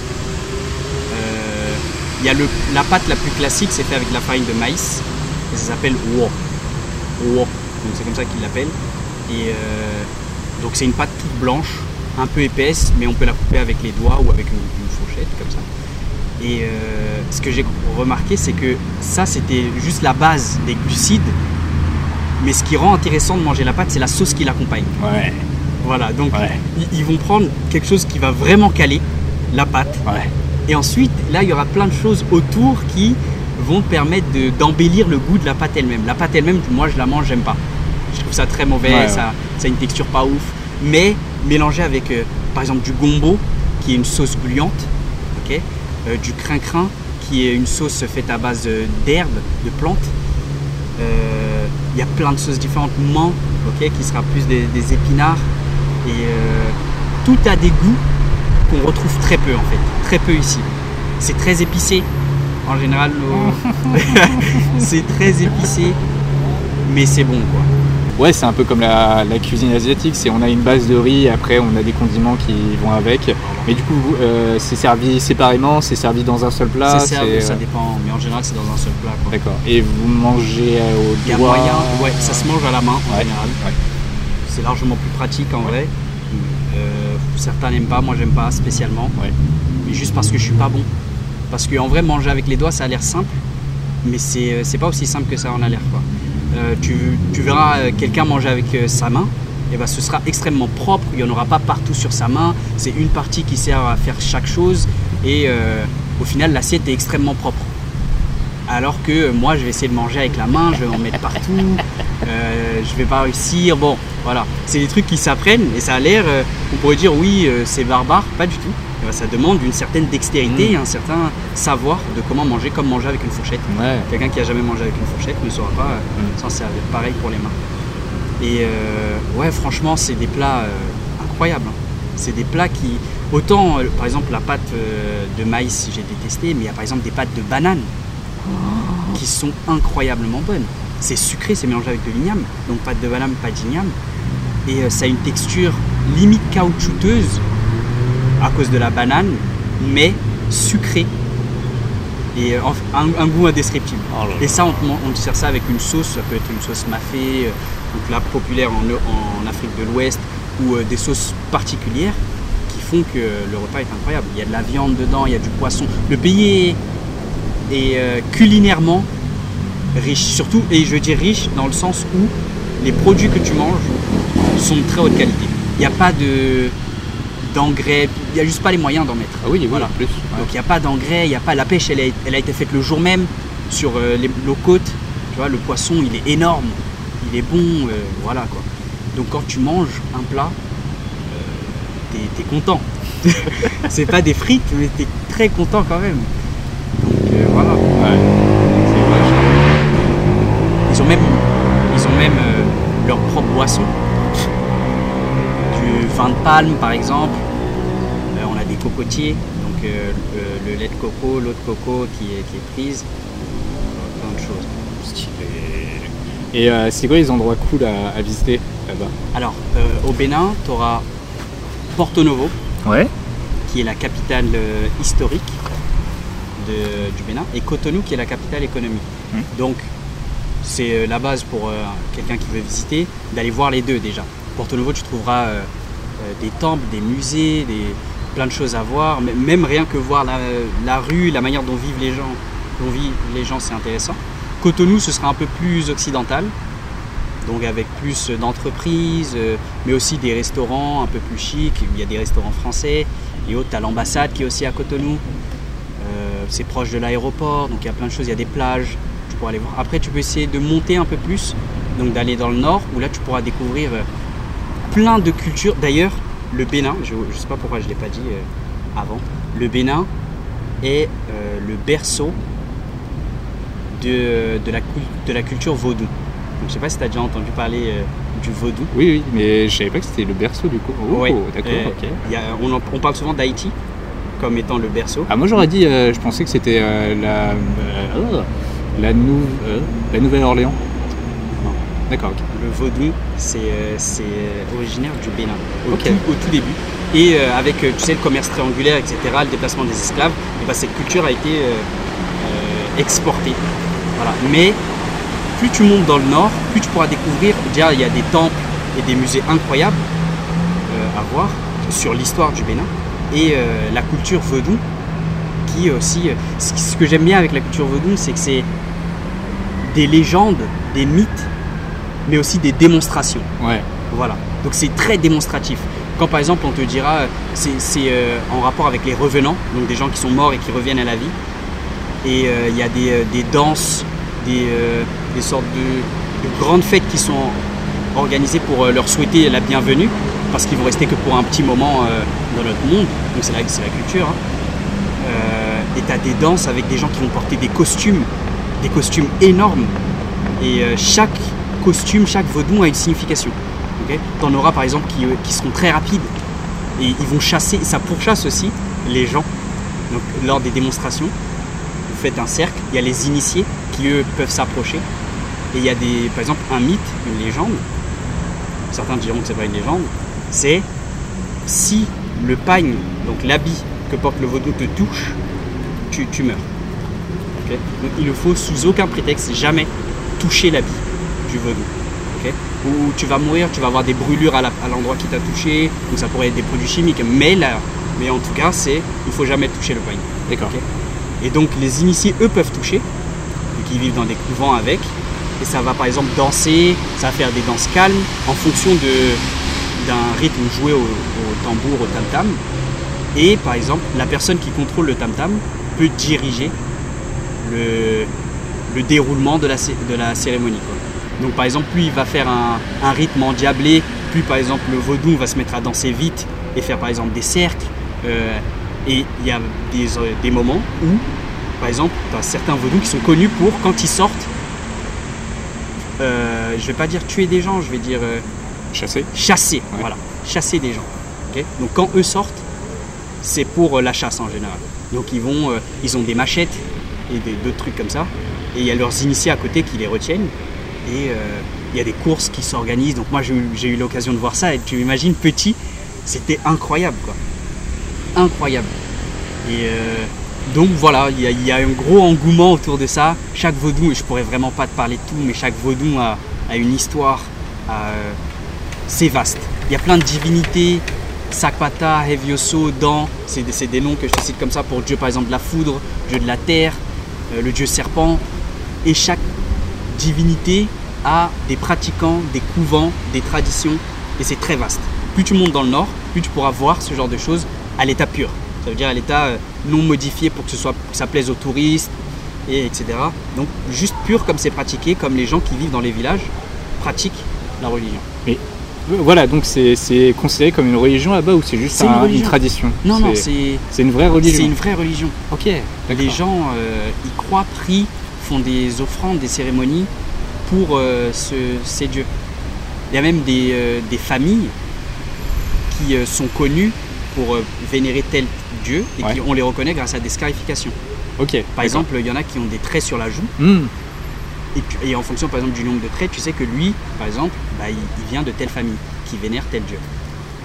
Euh, Il y a la pâte la plus classique, c'est fait avec de la farine de maïs, et ça s'appelle wo. Wo. Donc c'est comme ça qu'ils l'appellent. Et euh, donc c'est une pâte toute blanche, un peu épaisse, mais on peut la couper avec les doigts ou avec une, fourchette comme ça. Et euh, ce que j'ai remarqué, c'est que ça, c'était juste la base des glucides. Mais ce qui rend intéressant de manger la pâte, c'est la sauce qui l'accompagne. Ouais, Voilà, donc ouais, ils, ils vont prendre quelque chose qui va vraiment caler la pâte. ouais. Et ensuite, là, il y aura plein de choses autour qui vont permettre de- d'embellir le goût de la pâte elle-même. La pâte elle-même, moi, je la mange, j'aime pas. Je trouve ça très mauvais, Ouais. Ça, ça a une texture pas ouf. Mais mélangé avec, euh, par exemple, du gombo, qui est une sauce gluante, ok Euh, du crin-crin, qui est une sauce faite à base euh, d'herbes, de plantes. Euh, Il y a plein de sauces différentes. Mant, ok, qui sera plus des, des épinards. Et euh, tout a des goûts qu'on retrouve très peu en fait, très peu ici. C'est très épicé. En général, nos- c'est très épicé, mais c'est bon quoi. Ouais, c'est un peu comme la, la cuisine asiatique. C'est on a une base de riz, après on a des condiments qui vont avec. Mais du coup, euh, c'est servi séparément, c'est servi dans un seul plat. c'est servi, c'est, ça euh, dépend, mais en général c'est dans un seul plat. D'accord. Et vous mangez euh, au Il y a doigt moyen, ouais, ça se mange à la main en Ouais, général. ouais. C'est largement plus pratique en vrai. Euh, certains n'aiment pas, moi j'aime pas spécialement. Mais juste parce que je suis pas bon. Parce qu'en vrai, manger avec les doigts, ça a l'air simple, mais c'est c'est pas aussi simple que ça en a l'air. quoi. Euh, tu, tu verras quelqu'un manger avec sa main, et ben ce sera extrêmement propre, il n'y en aura pas partout sur sa main, c'est une partie qui sert à faire chaque chose, et euh, au final l'assiette est extrêmement propre. Alors que euh, moi je vais essayer de manger avec la main, je vais en mettre partout, euh, je vais pas réussir, bon voilà, c'est des trucs qui s'apprennent, et ça a l'air, euh, on pourrait dire oui c'est barbare, pas du tout. Euh, Ça demande une certaine dextérité, Mm. un certain savoir de comment manger, comme manger avec une fourchette. Ouais. Quelqu'un qui a jamais mangé avec une fourchette ne saura pas Mm. s'en servir. Pareil pour les mains. Et euh, ouais, franchement, c'est des plats euh, incroyables. hein. C'est des plats qui. Autant, euh, par exemple, la pâte de maïs, j'ai détesté, mais il y a par exemple des pâtes de banane qui sont incroyablement bonnes. C'est sucré, c'est mélangé avec de l'igname. Donc pâte de banane, pas d'igname. Et ça a une texture limite caoutchouteuse à cause de la banane, mais sucrée. Et euh, un, un goût indescriptible. Oh. Et ça, on, on te sert ça avec une sauce, ça peut être une sauce mafé, euh, donc là populaire en, en Afrique de l'Ouest, ou euh, des sauces particulières qui font que le repas est incroyable. Il y a de la viande dedans, il y a du poisson. Le pays est, est, culinairement riche. Surtout, et je veux dire riche dans le sens où les produits que tu manges sont de très haute qualité. Il n'y a pas de d'engrais, n'y a juste pas les moyens d'en mettre. Ah oui, voilà. Plus. Donc il n'y a pas d'engrais, il n'y a pas la pêche, elle a, elle a été faite le jour même sur euh, les, nos côtes. Tu vois, le poisson il est énorme, il est bon, euh, voilà quoi. Donc quand tu manges un plat, euh, t'es- t'es content. C'est pas des frites, mais t'es très content quand même. Donc euh, voilà. Ouais. Ils ont même, ils ont même leur propre boisson. Du vin de palme par exemple. Donc euh, le, le lait de coco, l'eau de coco qui est, qui est prise. Plein de choses. Stylé. Et euh, c'est quoi les endroits cool à, à visiter là-bas? Alors, euh, au Bénin, tu auras Porto Novo, Ouais. qui est la capitale euh, historique de- du Bénin, et Cotonou, qui est la capitale économique. Mhm. Donc, c'est euh, la base pour euh, quelqu'un qui veut visiter, d'aller voir les deux déjà. Porto Novo, tu trouveras euh, euh, des temples, des musées, des, plein de choses à voir, mais même rien que voir la, rue, la manière dont vivent les gens, dont vivent les gens, c'est intéressant. Cotonou, ce sera un peu plus occidental, donc avec plus d'entreprises, euh, mais aussi des restaurants un peu plus chics. Il y a des restaurants français et autres. Tu as l'ambassade qui est aussi à Cotonou. Euh, c'est proche de l'aéroport, donc il y a plein de choses. Il y a des plages, tu pourras aller voir. Après, tu peux essayer de monter un peu plus, donc d'aller dans le nord, où là tu pourras découvrir euh, plein de cultures. D'ailleurs, le Bénin, je ne sais pas pourquoi je ne l'ai pas dit euh, avant, le Bénin est euh, le berceau de, de, la, de la culture vaudou. Donc, je ne sais pas si tu as déjà entendu parler euh, du vaudou. Oui, oui, mais je savais pas que c'était le berceau du coup. Oh, Ouais. d'accord, ok. il y a- on, en- on parle souvent d'Haïti comme étant le berceau. Ah, moi j'aurais dit, je pensais que c'était la, la, nou- la Nouvelle-Orléans. D'accord. Le vaudou, c'est euh, euh, originaire du Bénin, au, tout, au tout début. Et euh, avec, tu sais, le commerce triangulaire, etc., le déplacement des esclaves, et ben, cette culture a été euh, exportée. Voilà. Mais plus tu montes dans le nord, plus tu pourras découvrir, déjà il y a des temples et des musées incroyables à voir sur l'histoire du Bénin et la culture vaudou qui aussi... ce ce que j'aime bien avec la culture vaudou, c'est que c'est des légendes, des mythes, mais aussi des démonstrations. Ouais. Voilà. Donc c'est très démonstratif. Quand par exemple on te dira, euh, c'est euh, en rapport avec les revenants, donc des gens qui sont morts et qui reviennent à la vie. Et euh, il y a des, des danses, des, des sortes de, de grandes fêtes qui sont organisées pour leur souhaiter la bienvenue, parce qu'ils vont rester que pour un petit moment dans notre monde. Donc c'est la, la culture. hein. Et tu as des danses avec des gens qui vont porter des costumes, des costumes énormes. Et chaque costume, chaque vaudou a une signification. T'en auras par exemple qui, euh, qui seront très rapides et ils vont chasser, ça pourchasse aussi les gens. Donc lors des démonstrations, vous faites un cercle, il y a les initiés qui eux peuvent s'approcher. Et il y a des, par exemple un mythe, une légende, certains diront que c'est pas une légende, c'est si le pagne, donc l'habit que porte le vaudou te touche, tu, meurs. Donc il ne faut sous aucun prétexte jamais toucher l'habit du vaudou. ok? Ou tu vas mourir, tu vas avoir des brûlures à l'endroit qui t'a touché, donc ça pourrait être des produits chimiques, mais là, mais en tout cas, c'est il faut jamais toucher le pagne. D'accord. Et donc les initiés, eux, peuvent toucher, donc ils vivent dans des couvents avec, et ça va par exemple danser, ça va faire des danses calmes en fonction de, d'un rythme joué au, au tambour, au tam-tam. Et par exemple, la personne qui contrôle le tam-tam peut diriger le, le déroulement de la, de la cérémonie. quoi. Donc par exemple, plus il va faire un, un rythme endiablé, plus par exemple le vaudou va se mettre à danser vite et faire par exemple des cercles. Euh, et il y a des, euh, des moments où, par exemple, tu as certains vaudous qui sont connus pour, quand ils sortent, euh, je vais pas dire tuer des gens, je vais dire euh, chasser, Ouais. voilà, chasser des gens. Donc quand eux sortent, c'est pour la chasse en général. Donc ils vont, ils ont des machettes et des- d'autres trucs comme ça, et il y a leurs initiés à côté qui les retiennent, et euh, il y a des courses qui s'organisent. Donc moi j'ai eu, l'occasion de voir ça, et tu imagines petit, c'était incroyable quoi, incroyable. Et euh, donc voilà, il y, a- un gros engouement autour de ça. Chaque vaudou, je pourrais vraiment pas te parler de tout, mais chaque vaudou a, une histoire. euh, c'est vaste. Il y a plein de divinités. Sakpata, Hevioso, Dan, c'est des, noms que je te cite comme ça pour Dieu par exemple de la foudre, Dieu de la terre, le Dieu serpent. Et chaque divinité a des pratiquants, des couvents, des traditions, et c'est très vaste. Plus tu montes dans le nord, plus tu pourras voir ce genre de choses à l'état pur. Ça veut dire à l'état euh, non modifié pour que, ce soit, que ça plaise aux touristes, et etc. Donc juste pur comme c'est pratiqué, comme les gens qui vivent dans les villages pratiquent la religion. Euh, Voilà, donc c'est considéré comme une religion là-bas ou c'est juste une tradition? Non, non, C'est- une vraie religion. c'est une vraie religion. Ok. Les gens euh, y croient, prient, font des offrandes, des cérémonies pour euh, ce- ces dieux. Il y a même des, euh, des familles qui euh, sont connues pour vénérer tel dieu et Ouais. qui, on les reconnaît grâce à des scarifications. Ok. Par exemple, il y en a qui ont des traits sur la joue Hmm, et, en fonction par exemple du nombre de traits, tu sais que lui, par exemple, bah, il, il vient de telle famille qui vénère tel dieu.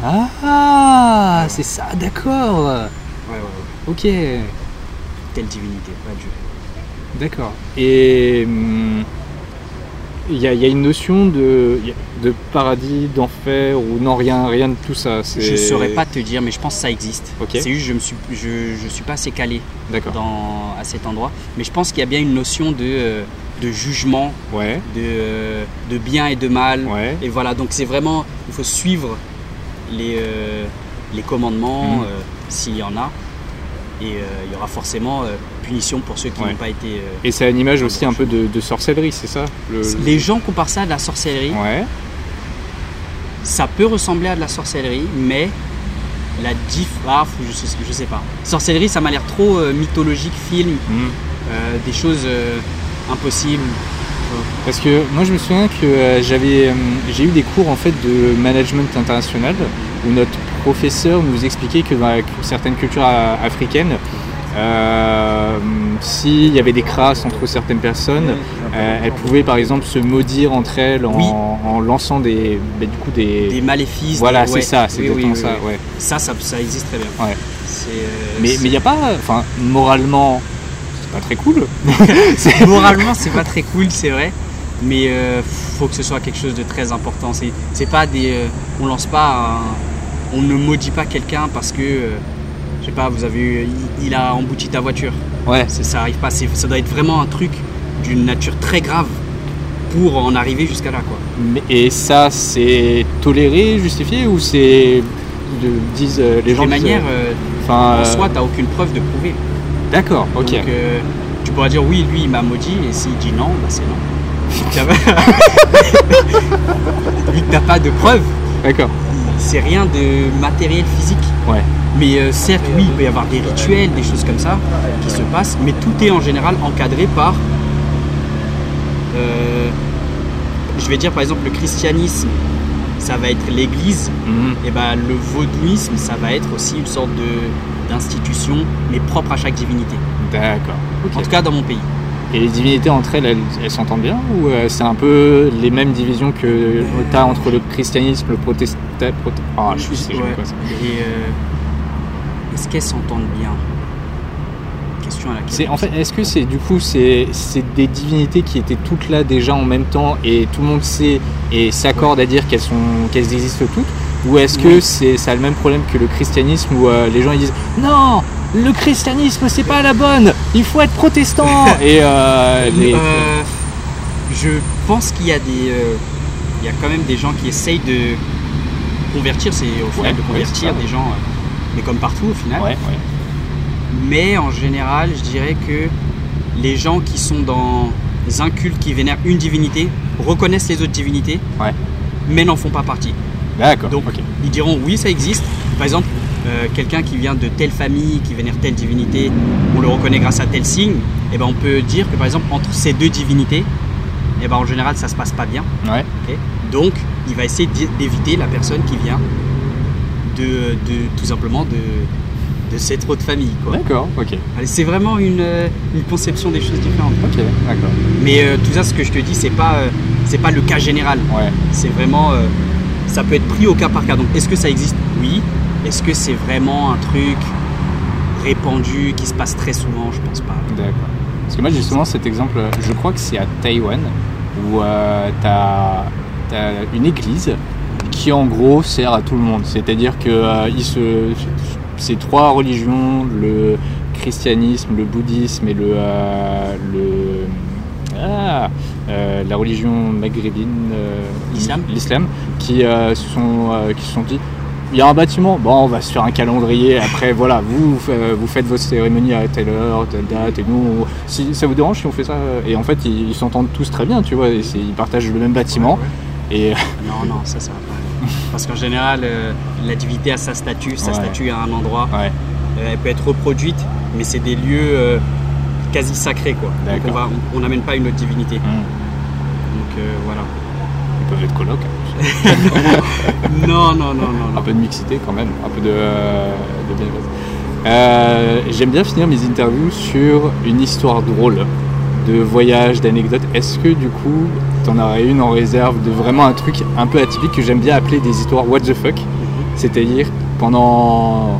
Ah, c'est ça, d'accord. Ouais, ouais, ouais. Ok, Telle divinité, pas dieu. D'accord. Et hum, il y, a- il y a une notion de, de paradis, d'enfer ou non rien, rien de tout ça. Je saurais pas te dire, mais je pense que ça existe. C'est juste je me suis, je, je suis pas assez calé dans, à cet endroit. Mais je pense qu'il y a bien une notion de, euh, de jugement, Ouais. de, de bien et de mal. Ouais. Et voilà, donc c'est vraiment, il faut suivre les, euh, les commandements, Mhm. euh, s'il y en a. Et euh, il y aura forcément punition pour ceux qui Ouais. n'ont pas été. euh, Et c'est à l'image aussi un peu de, de sorcellerie, c'est ça le- Les gens comparent ça à de la sorcellerie. Ouais. Ça peut ressembler à de la sorcellerie, mais la diff. Ah, je, sais, je sais pas. Sorcellerie, ça m'a l'air trop euh, mythologique, film, Hmm. euh, des choses impossibles. Parce que moi je me souviens que j'avais j'ai eu des cours en fait de management international où notre professeur nous expliquait que dans la- certaines cultures africaines euh, s'il y avait des crasses entre certaines personnes euh, elles pouvaient par exemple se maudire entre elles en, Oui. en lançant des bah, du coup des, Des maléfices. voilà des- c'est ouais. ça c'est Oui, ça ouais Ça, ça, ça existe très bien. Ouais. Euh, mais il n'y a pas enfin moralement c'est pas très cool Moralement, c'est pas très cool, c'est vrai. Mais euh, faut que ce soit quelque chose de très important. C'est, c'est pas des. euh, on lance pas. un- on ne maudit pas quelqu'un parce que. euh, je sais pas, vous avez eu. Il, il a embouti ta voiture. ouais ça arrive pas. Ça doit être vraiment un truc d'une nature très grave pour en arriver jusqu'à là, quoi. Mais- et ça c'est toléré justifié ou c'est de- disent euh, les gens De manière, euh, euh, enfin en euh, soi, t'as aucune preuve de prouver. D'accord, ok. Donc, euh, tu pourras dire oui, lui, il m'a maudit, et s'il dit non, bah c'est non. Vu que t'as pas de preuve, D'accord. c'est rien de matériel physique. Ouais. Mais euh, certes, oui, il peut y avoir des rituels, des choses comme ça qui se passent, mais tout est en général encadré par. euh, je vais dire par exemple le christianisme, ça va être l'Église, Mhm. et ben le vaudouisme, ça va être aussi une sorte de d'institution, mais propre à chaque divinité. D'accord. En tout cas, dans mon pays. Et les divinités entre elles, elles, s'entendent bien ou euh, c'est un peu les mêmes divisions que tu as entre le christianisme, le protestant prote- Ah, je sais Ouais. quoi ça. Et euh, est-ce qu'elles s'entendent bien? Question à laquelle. C'est en fait, est-ce que c'est du coup c'est c'est des divinités qui étaient toutes là déjà en même temps et tout le monde sait et s'accorde à dire qu'elles sont qu'elles existent toutes ou est-ce que Oui. c'est ça a le même problème que le christianisme où euh, les gens ils disent non le christianisme c'est pas la bonne il faut être protestant et euh, les- Euh, je pense qu'il y a des, il y a quand même des gens qui essayent de convertir, c'est au final Ouais, de convertir des gens, mais comme partout au final. ouais, ouais. Mais en général, je dirais que les gens qui sont dans un culte qui vénèrent une divinité reconnaissent les autres divinités, Ouais. mais n'en font pas partie. d'accord Donc, ils diront oui, ça existe. Par exemple, euh, quelqu'un qui vient de telle famille, qui vénère telle divinité, on le reconnaît grâce à tel signe, et ben on peut dire que par exemple, entre ces deux divinités, et ben en général, ça se passe pas bien. ouais Donc, il va essayer d'é- d'éviter la personne qui vient de, de tout simplement de, de cette autre famille. d'accord ok C'est vraiment une, euh, une conception des choses différentes. ok d'accord Mais euh, tout ça, ce que je te dis, c'est pas, euh, c'est pas le cas général. ouais C'est vraiment. euh, ça peut être pris au cas par cas. Donc, est-ce que ça existe? Oui. Est-ce que c'est vraiment un truc répandu qui se passe très souvent? Je pense pas. D'accord. Parce que moi, justement, cet exemple, je crois que c'est à Taïwan, où tu as, une église qui, en gros, sert à tout le monde. C'est-à-dire que euh, il se, ces trois religions, le christianisme, le bouddhisme et le, euh, le, Ah, euh, la religion maghrébine, L'islam. qui se sont, qui se sont dit, il y a un bâtiment, bon, on va se faire un calendrier. Après, voilà, vous, vous faites votre cérémonie à telle heure, telle date, et nous, on- si ça vous dérange si on fait ça. Et en fait, ils s'entendent tous très bien, tu vois. et ils partagent le même bâtiment. Et Non, non, ça, ça va pas. Parce qu'en général, euh, la divinité a sa statue, sa Ouais. statue à un endroit. ouais, Euh, elle peut être reproduite, mais c'est des lieux euh, quasi sacrés, quoi. Donc on n'amène pas une autre divinité. hum, Donc euh, voilà. ils peuvent être colocs. hein. Non, non, non, non, un peu de mixité quand même, un peu de, de bienveillance. J'aime bien finir mes interviews sur une histoire drôle de voyage, d'anecdotes. Est-ce que du coup, t'en aurais une en réserve de vraiment un truc un peu atypique que j'aime bien appeler des histoires what the fuck C'est-à-dire pendant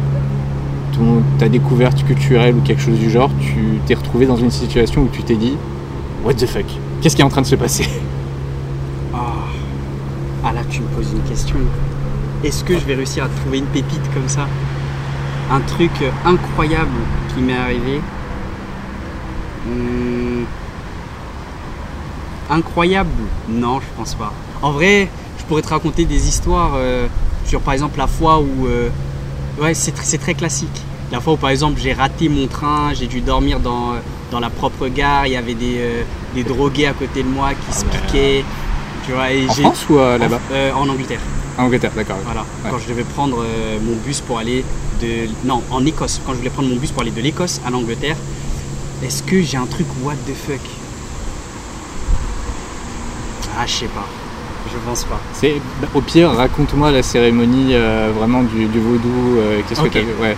ta découverte culturelle ou quelque chose du genre, tu t'es retrouvé dans une situation où tu t'es dit what the fuck? Qu'est-ce qui est en train de se passer? Ah. Ah, là, tu me poses une question. Est-ce que je vais réussir à trouver une pépite comme ça? Un truc incroyable qui m'est arrivé Hmm. Incroyable Non, je pense pas. En vrai, je pourrais te raconter des histoires euh, sur par exemple la fois où. euh, ouais, c'est tr- c'est très classique. La fois où par exemple j'ai raté mon train, j'ai dû dormir dans, dans la propre gare, il y avait des, euh, des drogués à côté de moi qui se piquaient. Tu vois, et En j'ai- France ou là-bas en, en Angleterre. En Angleterre, d'accord. Voilà. Ouais. Quand je devais prendre euh, mon bus pour aller de. Non, en Écosse. Quand je voulais prendre mon bus pour aller de l'Écosse à l'Angleterre, est-ce que j'ai un truc what the fuck? Ah, je sais pas. Je pense pas. C'est bah, au pire, raconte-moi la cérémonie euh, vraiment du, du vaudou. euh, Qu'est-ce que vu Ouais.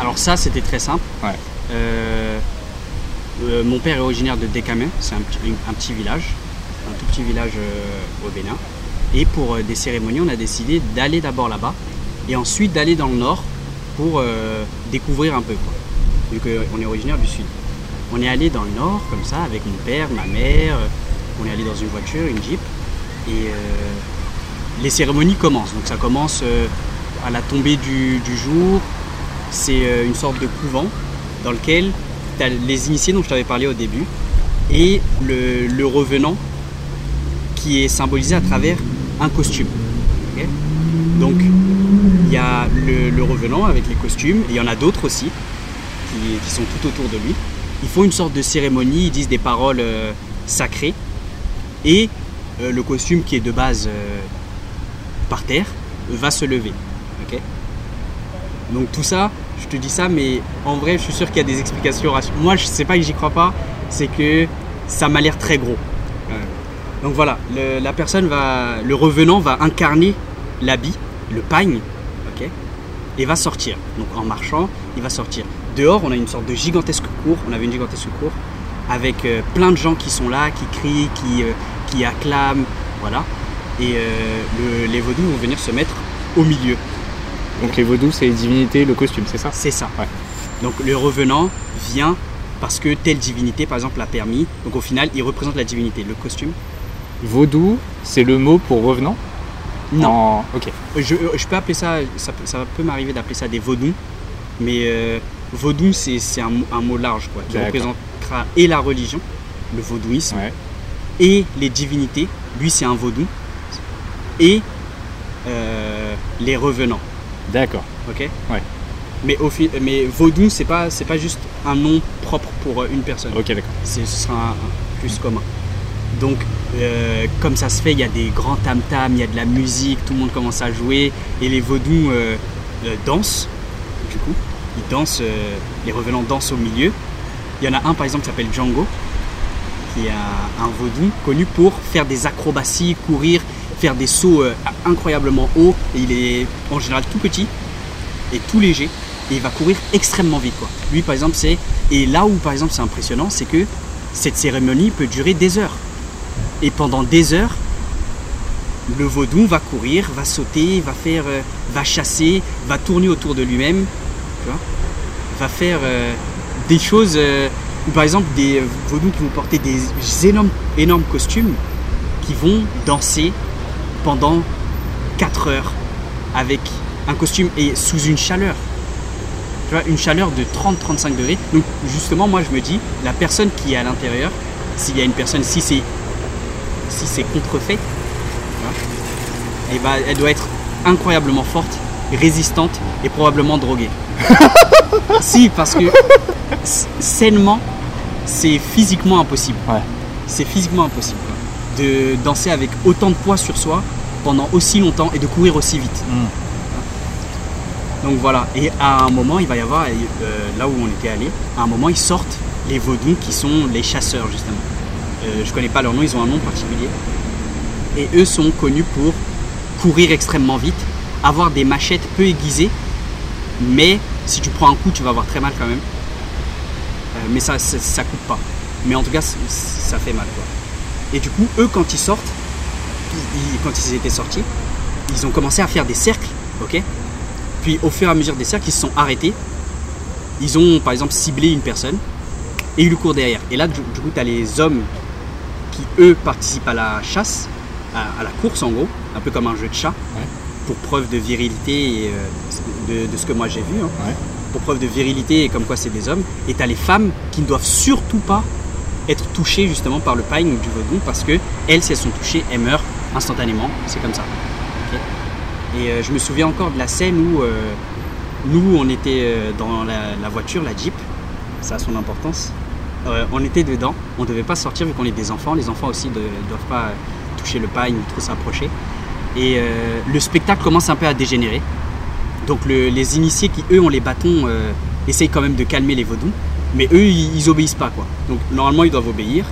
Alors, ça, c'était très simple. Ouais. Euh, euh, mon père est originaire de Décamé, c'est un, petit- un petit village, un tout petit village au Bénin. Et pour des cérémonies, on a décidé d'aller d'abord là-bas et ensuite d'aller dans le nord pour découvrir un peu, quoi, vu qu'on est originaire du sud. On est allé dans le nord comme ça avec mon père, ma mère, on est allé dans une voiture, une jeep, et euh, les cérémonies commencent. Donc ça commence euh, à la tombée du, jour, c'est euh, une sorte de couvent dans lequel tu as les initiés dont je t'avais parlé au début et le, revenant qui est symbolisé à travers un costume. Donc il y a le, revenant avec les costumes et il y en a d'autres aussi qui, sont tout autour de lui. Ils font une sorte de cérémonie, ils disent des paroles sacrées et euh, le costume qui est de base euh, par terre va se lever. ok? Donc tout ça, je te dis ça, mais en vrai, je suis sûr qu'il y a des explications. Moi, je sais pas que j'y crois pas, c'est que ça m'a l'air très gros. Donc voilà, le- la personne va, le revenant va incarner l'habit, le pagne, ok, et va sortir. Donc en marchant, il va sortir. Dehors, on a une sorte de gigantesque cour. On avait une gigantesque cour avec euh, plein de gens qui sont là, qui crient, qui, euh, qui acclament, voilà. Et euh, le- les vaudous vont venir se mettre au milieu. Donc les vaudous, c'est les divinités, le costume, c'est ça? C'est ça. Ouais. Donc le revenant vient parce que telle divinité, par exemple, l'a permis. Donc au final, il représente la divinité. Le costume? Vaudou, c'est le mot pour revenant? Non. En- Ok. Je, je peux appeler ça, ça, peut- ça peut m'arriver d'appeler ça des vaudous. Mais vaudou, c'est un, mot- un mot large, quoi, qui représentera et la religion, le vaudouisme, Ouais. et les divinités. Lui, c'est un vaudou. Et euh, les revenants. D'accord. Ok? Ouais. Mais, au mais vaudou, c'est pas, c'est pas juste un nom propre pour euh, une personne. Ok, d'accord. c'est- ce sera un, un plus commun. Donc, euh, comme ça se fait, il y a des grands tam-tams, il y a de la musique, tout le monde commence à jouer, et les vaudous euh, dansent, du coup. Ils dansent, euh, les revenants dansent au milieu. Il y en a un, par exemple, qui s'appelle Django, qui est un, vaudou connu pour faire des acrobaties, courir, faire des sauts euh, incroyablement hauts, il est en général tout petit et tout léger et il va courir extrêmement vite. Lui par exemple c'est et là où par exemple c'est impressionnant c'est que cette cérémonie peut durer des heures et pendant des heures le vaudou va courir, va sauter, va faire, euh, va chasser, va tourner autour de lui-même, va faire euh, des choses euh, ou par exemple des euh, vaudous qui vont porter des énormes, costumes qui vont danser pendant 4 heures avec un costume et sous une chaleur. Tu vois, une chaleur de 30-35 degrés. Donc justement, moi je me dis, la personne qui est à l'intérieur, s'il y a une personne, si c'est si c'est contrefait, et bah, elle doit être incroyablement forte, résistante et probablement droguée. si, parce que sainement, c'est physiquement impossible. Ouais. C'est physiquement impossible quoi. de danser avec autant de poids sur soi pendant aussi longtemps et de courir aussi vite. Donc voilà, et à un moment, il va y avoir, euh, là où on était allé, à un moment, ils sortent les vaudous qui sont les chasseurs justement. Euh, je connais pas leur nom, ils ont un nom particulier. Et eux sont connus pour courir extrêmement vite, avoir des machettes peu aiguisées, mais si tu prends un coup, tu vas avoir très mal quand même. Euh, mais ça, ça, coûte pas. Mais en tout cas, ça fait mal quoi. Et du coup, eux, quand ils sortent, quand ils étaient sortis, ils ont commencé à faire des cercles, ok? Puis au fur et à mesure des cercles, ils se sont arrêtés. Ils ont par exemple ciblé une personne et ils lui courent derrière. Et là, du, coup, tu as les hommes qui, eux, participent à la chasse, à, la course en gros, un peu comme un jeu de chat. Pour preuve de virilité et euh, de, de ce que moi j'ai vu. hein. Ouais. Pour preuve de virilité et comme quoi c'est des hommes. Et tu as les femmes qui ne doivent surtout pas être touchées justement par le pain ou du vaudou parce que elles, si elles sont touchées, elles meurent instantanément. C'est comme ça. Et euh, je me souviens encore de la scène où euh, nous, on était dans la, la voiture, la Jeep, ça a son importance. On était dedans, on ne devait pas sortir vu qu'on est des enfants. Les enfants aussi ne doivent pas toucher le pain ou trop s'approcher. Et euh, le spectacle commence un peu à dégénérer. Donc le- les initiés qui, eux, ont les bâtons, euh, essayent quand même de calmer les vaudous. Mais eux, ils, obéissent pas. quoi. Donc normalement, ils doivent obéir.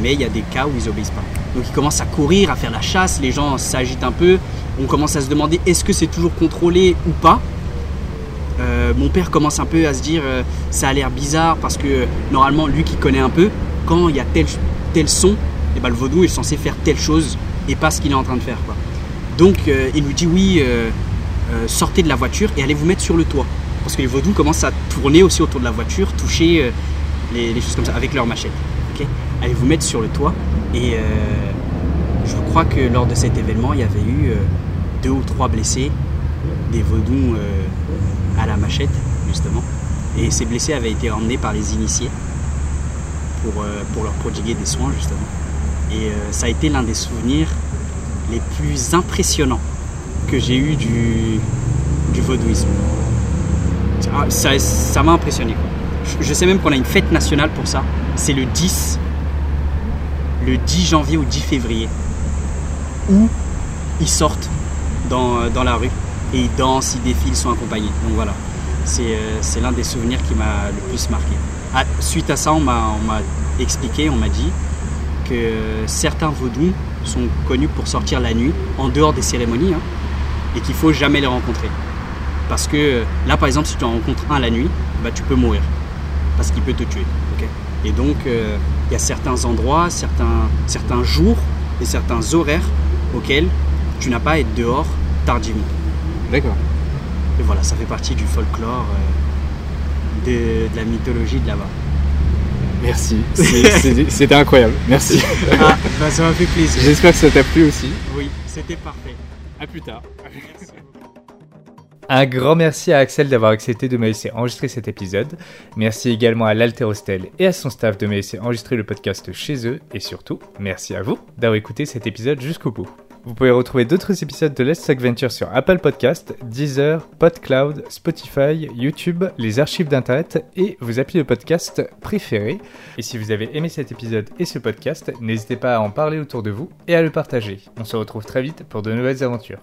Mais il y a des cas où ils obéissent pas. Donc ils commencent à courir, à faire la chasse, les gens s'agitent un peu. On commence à se demander est-ce que c'est toujours contrôlé ou pas? Euh, mon père commence un peu à se dire ça a l'air bizarre parce que normalement lui qui connaît un peu, quand il y a tel, son, et ben, le vaudou est censé faire telle chose et pas ce qu'il est en train de faire. Donc euh, il nous dit oui, euh, euh, sortez de la voiture et allez vous mettre sur le toit. Parce que les vaudous commencent à tourner aussi autour de la voiture, toucher les, choses comme ça avec leurs machettes. ok allez vous mettre sur le toit et je crois que lors de cet événement il y avait eu deux ou trois blessés, des vaudous à la machette justement. Et ces blessés avaient été emmenés par les initiés pour, pour leur prodiguer des soins justement. Et ça a été l'un des souvenirs les plus impressionnants que j'ai eu du, vaudouisme. Ça- Ça ça m'a impressionné. Je, sais même qu'on a une fête nationale pour ça. C'est le 10, le 10 janvier ou 10 février, où ils sortent dans, dans la rue et ils dansent, ils défilent, ils sont accompagnés. Donc voilà, c'est euh, l'un des souvenirs qui m'a le plus marqué. Ah, suite à ça, on m'a expliqué, on m'a dit que certains vaudous sont connus pour sortir la nuit, en dehors des cérémonies, hein, et qu'il faut jamais les rencontrer. Parce que euh, là, par exemple, si tu en rencontres un la nuit, bah, tu peux mourir. Parce qu'il peut te tuer. et donc, euh, il y a certains endroits, certains, certains jours et certains horaires auxquels tu n'as pas à être dehors tardivement. D'accord. Et voilà, ça fait partie du folklore, euh, de, de la mythologie de là-bas. Merci. C'était incroyable. Merci. Ah, bah, ça m'a fait plaisir. J'espère que ça t'a plu aussi. Oui, c'était parfait. À plus tard. Merci. Un grand merci à Axel d'avoir accepté de me laisser enregistrer cet épisode. Merci également à l'Alterostel et à son staff de me laisser enregistrer le podcast chez eux. Et surtout, merci à vous d'avoir écouté cet épisode jusqu'au bout. Vous pouvez retrouver d'autres épisodes de Let's Talk Venture sur Apple Podcast, Deezer, PodCloud, Spotify, YouTube, les archives d'internet et vos applis de podcast préférés. Et si vous avez aimé cet épisode et ce podcast, n'hésitez pas à en parler autour de vous et à le partager. On se retrouve très vite pour de nouvelles aventures.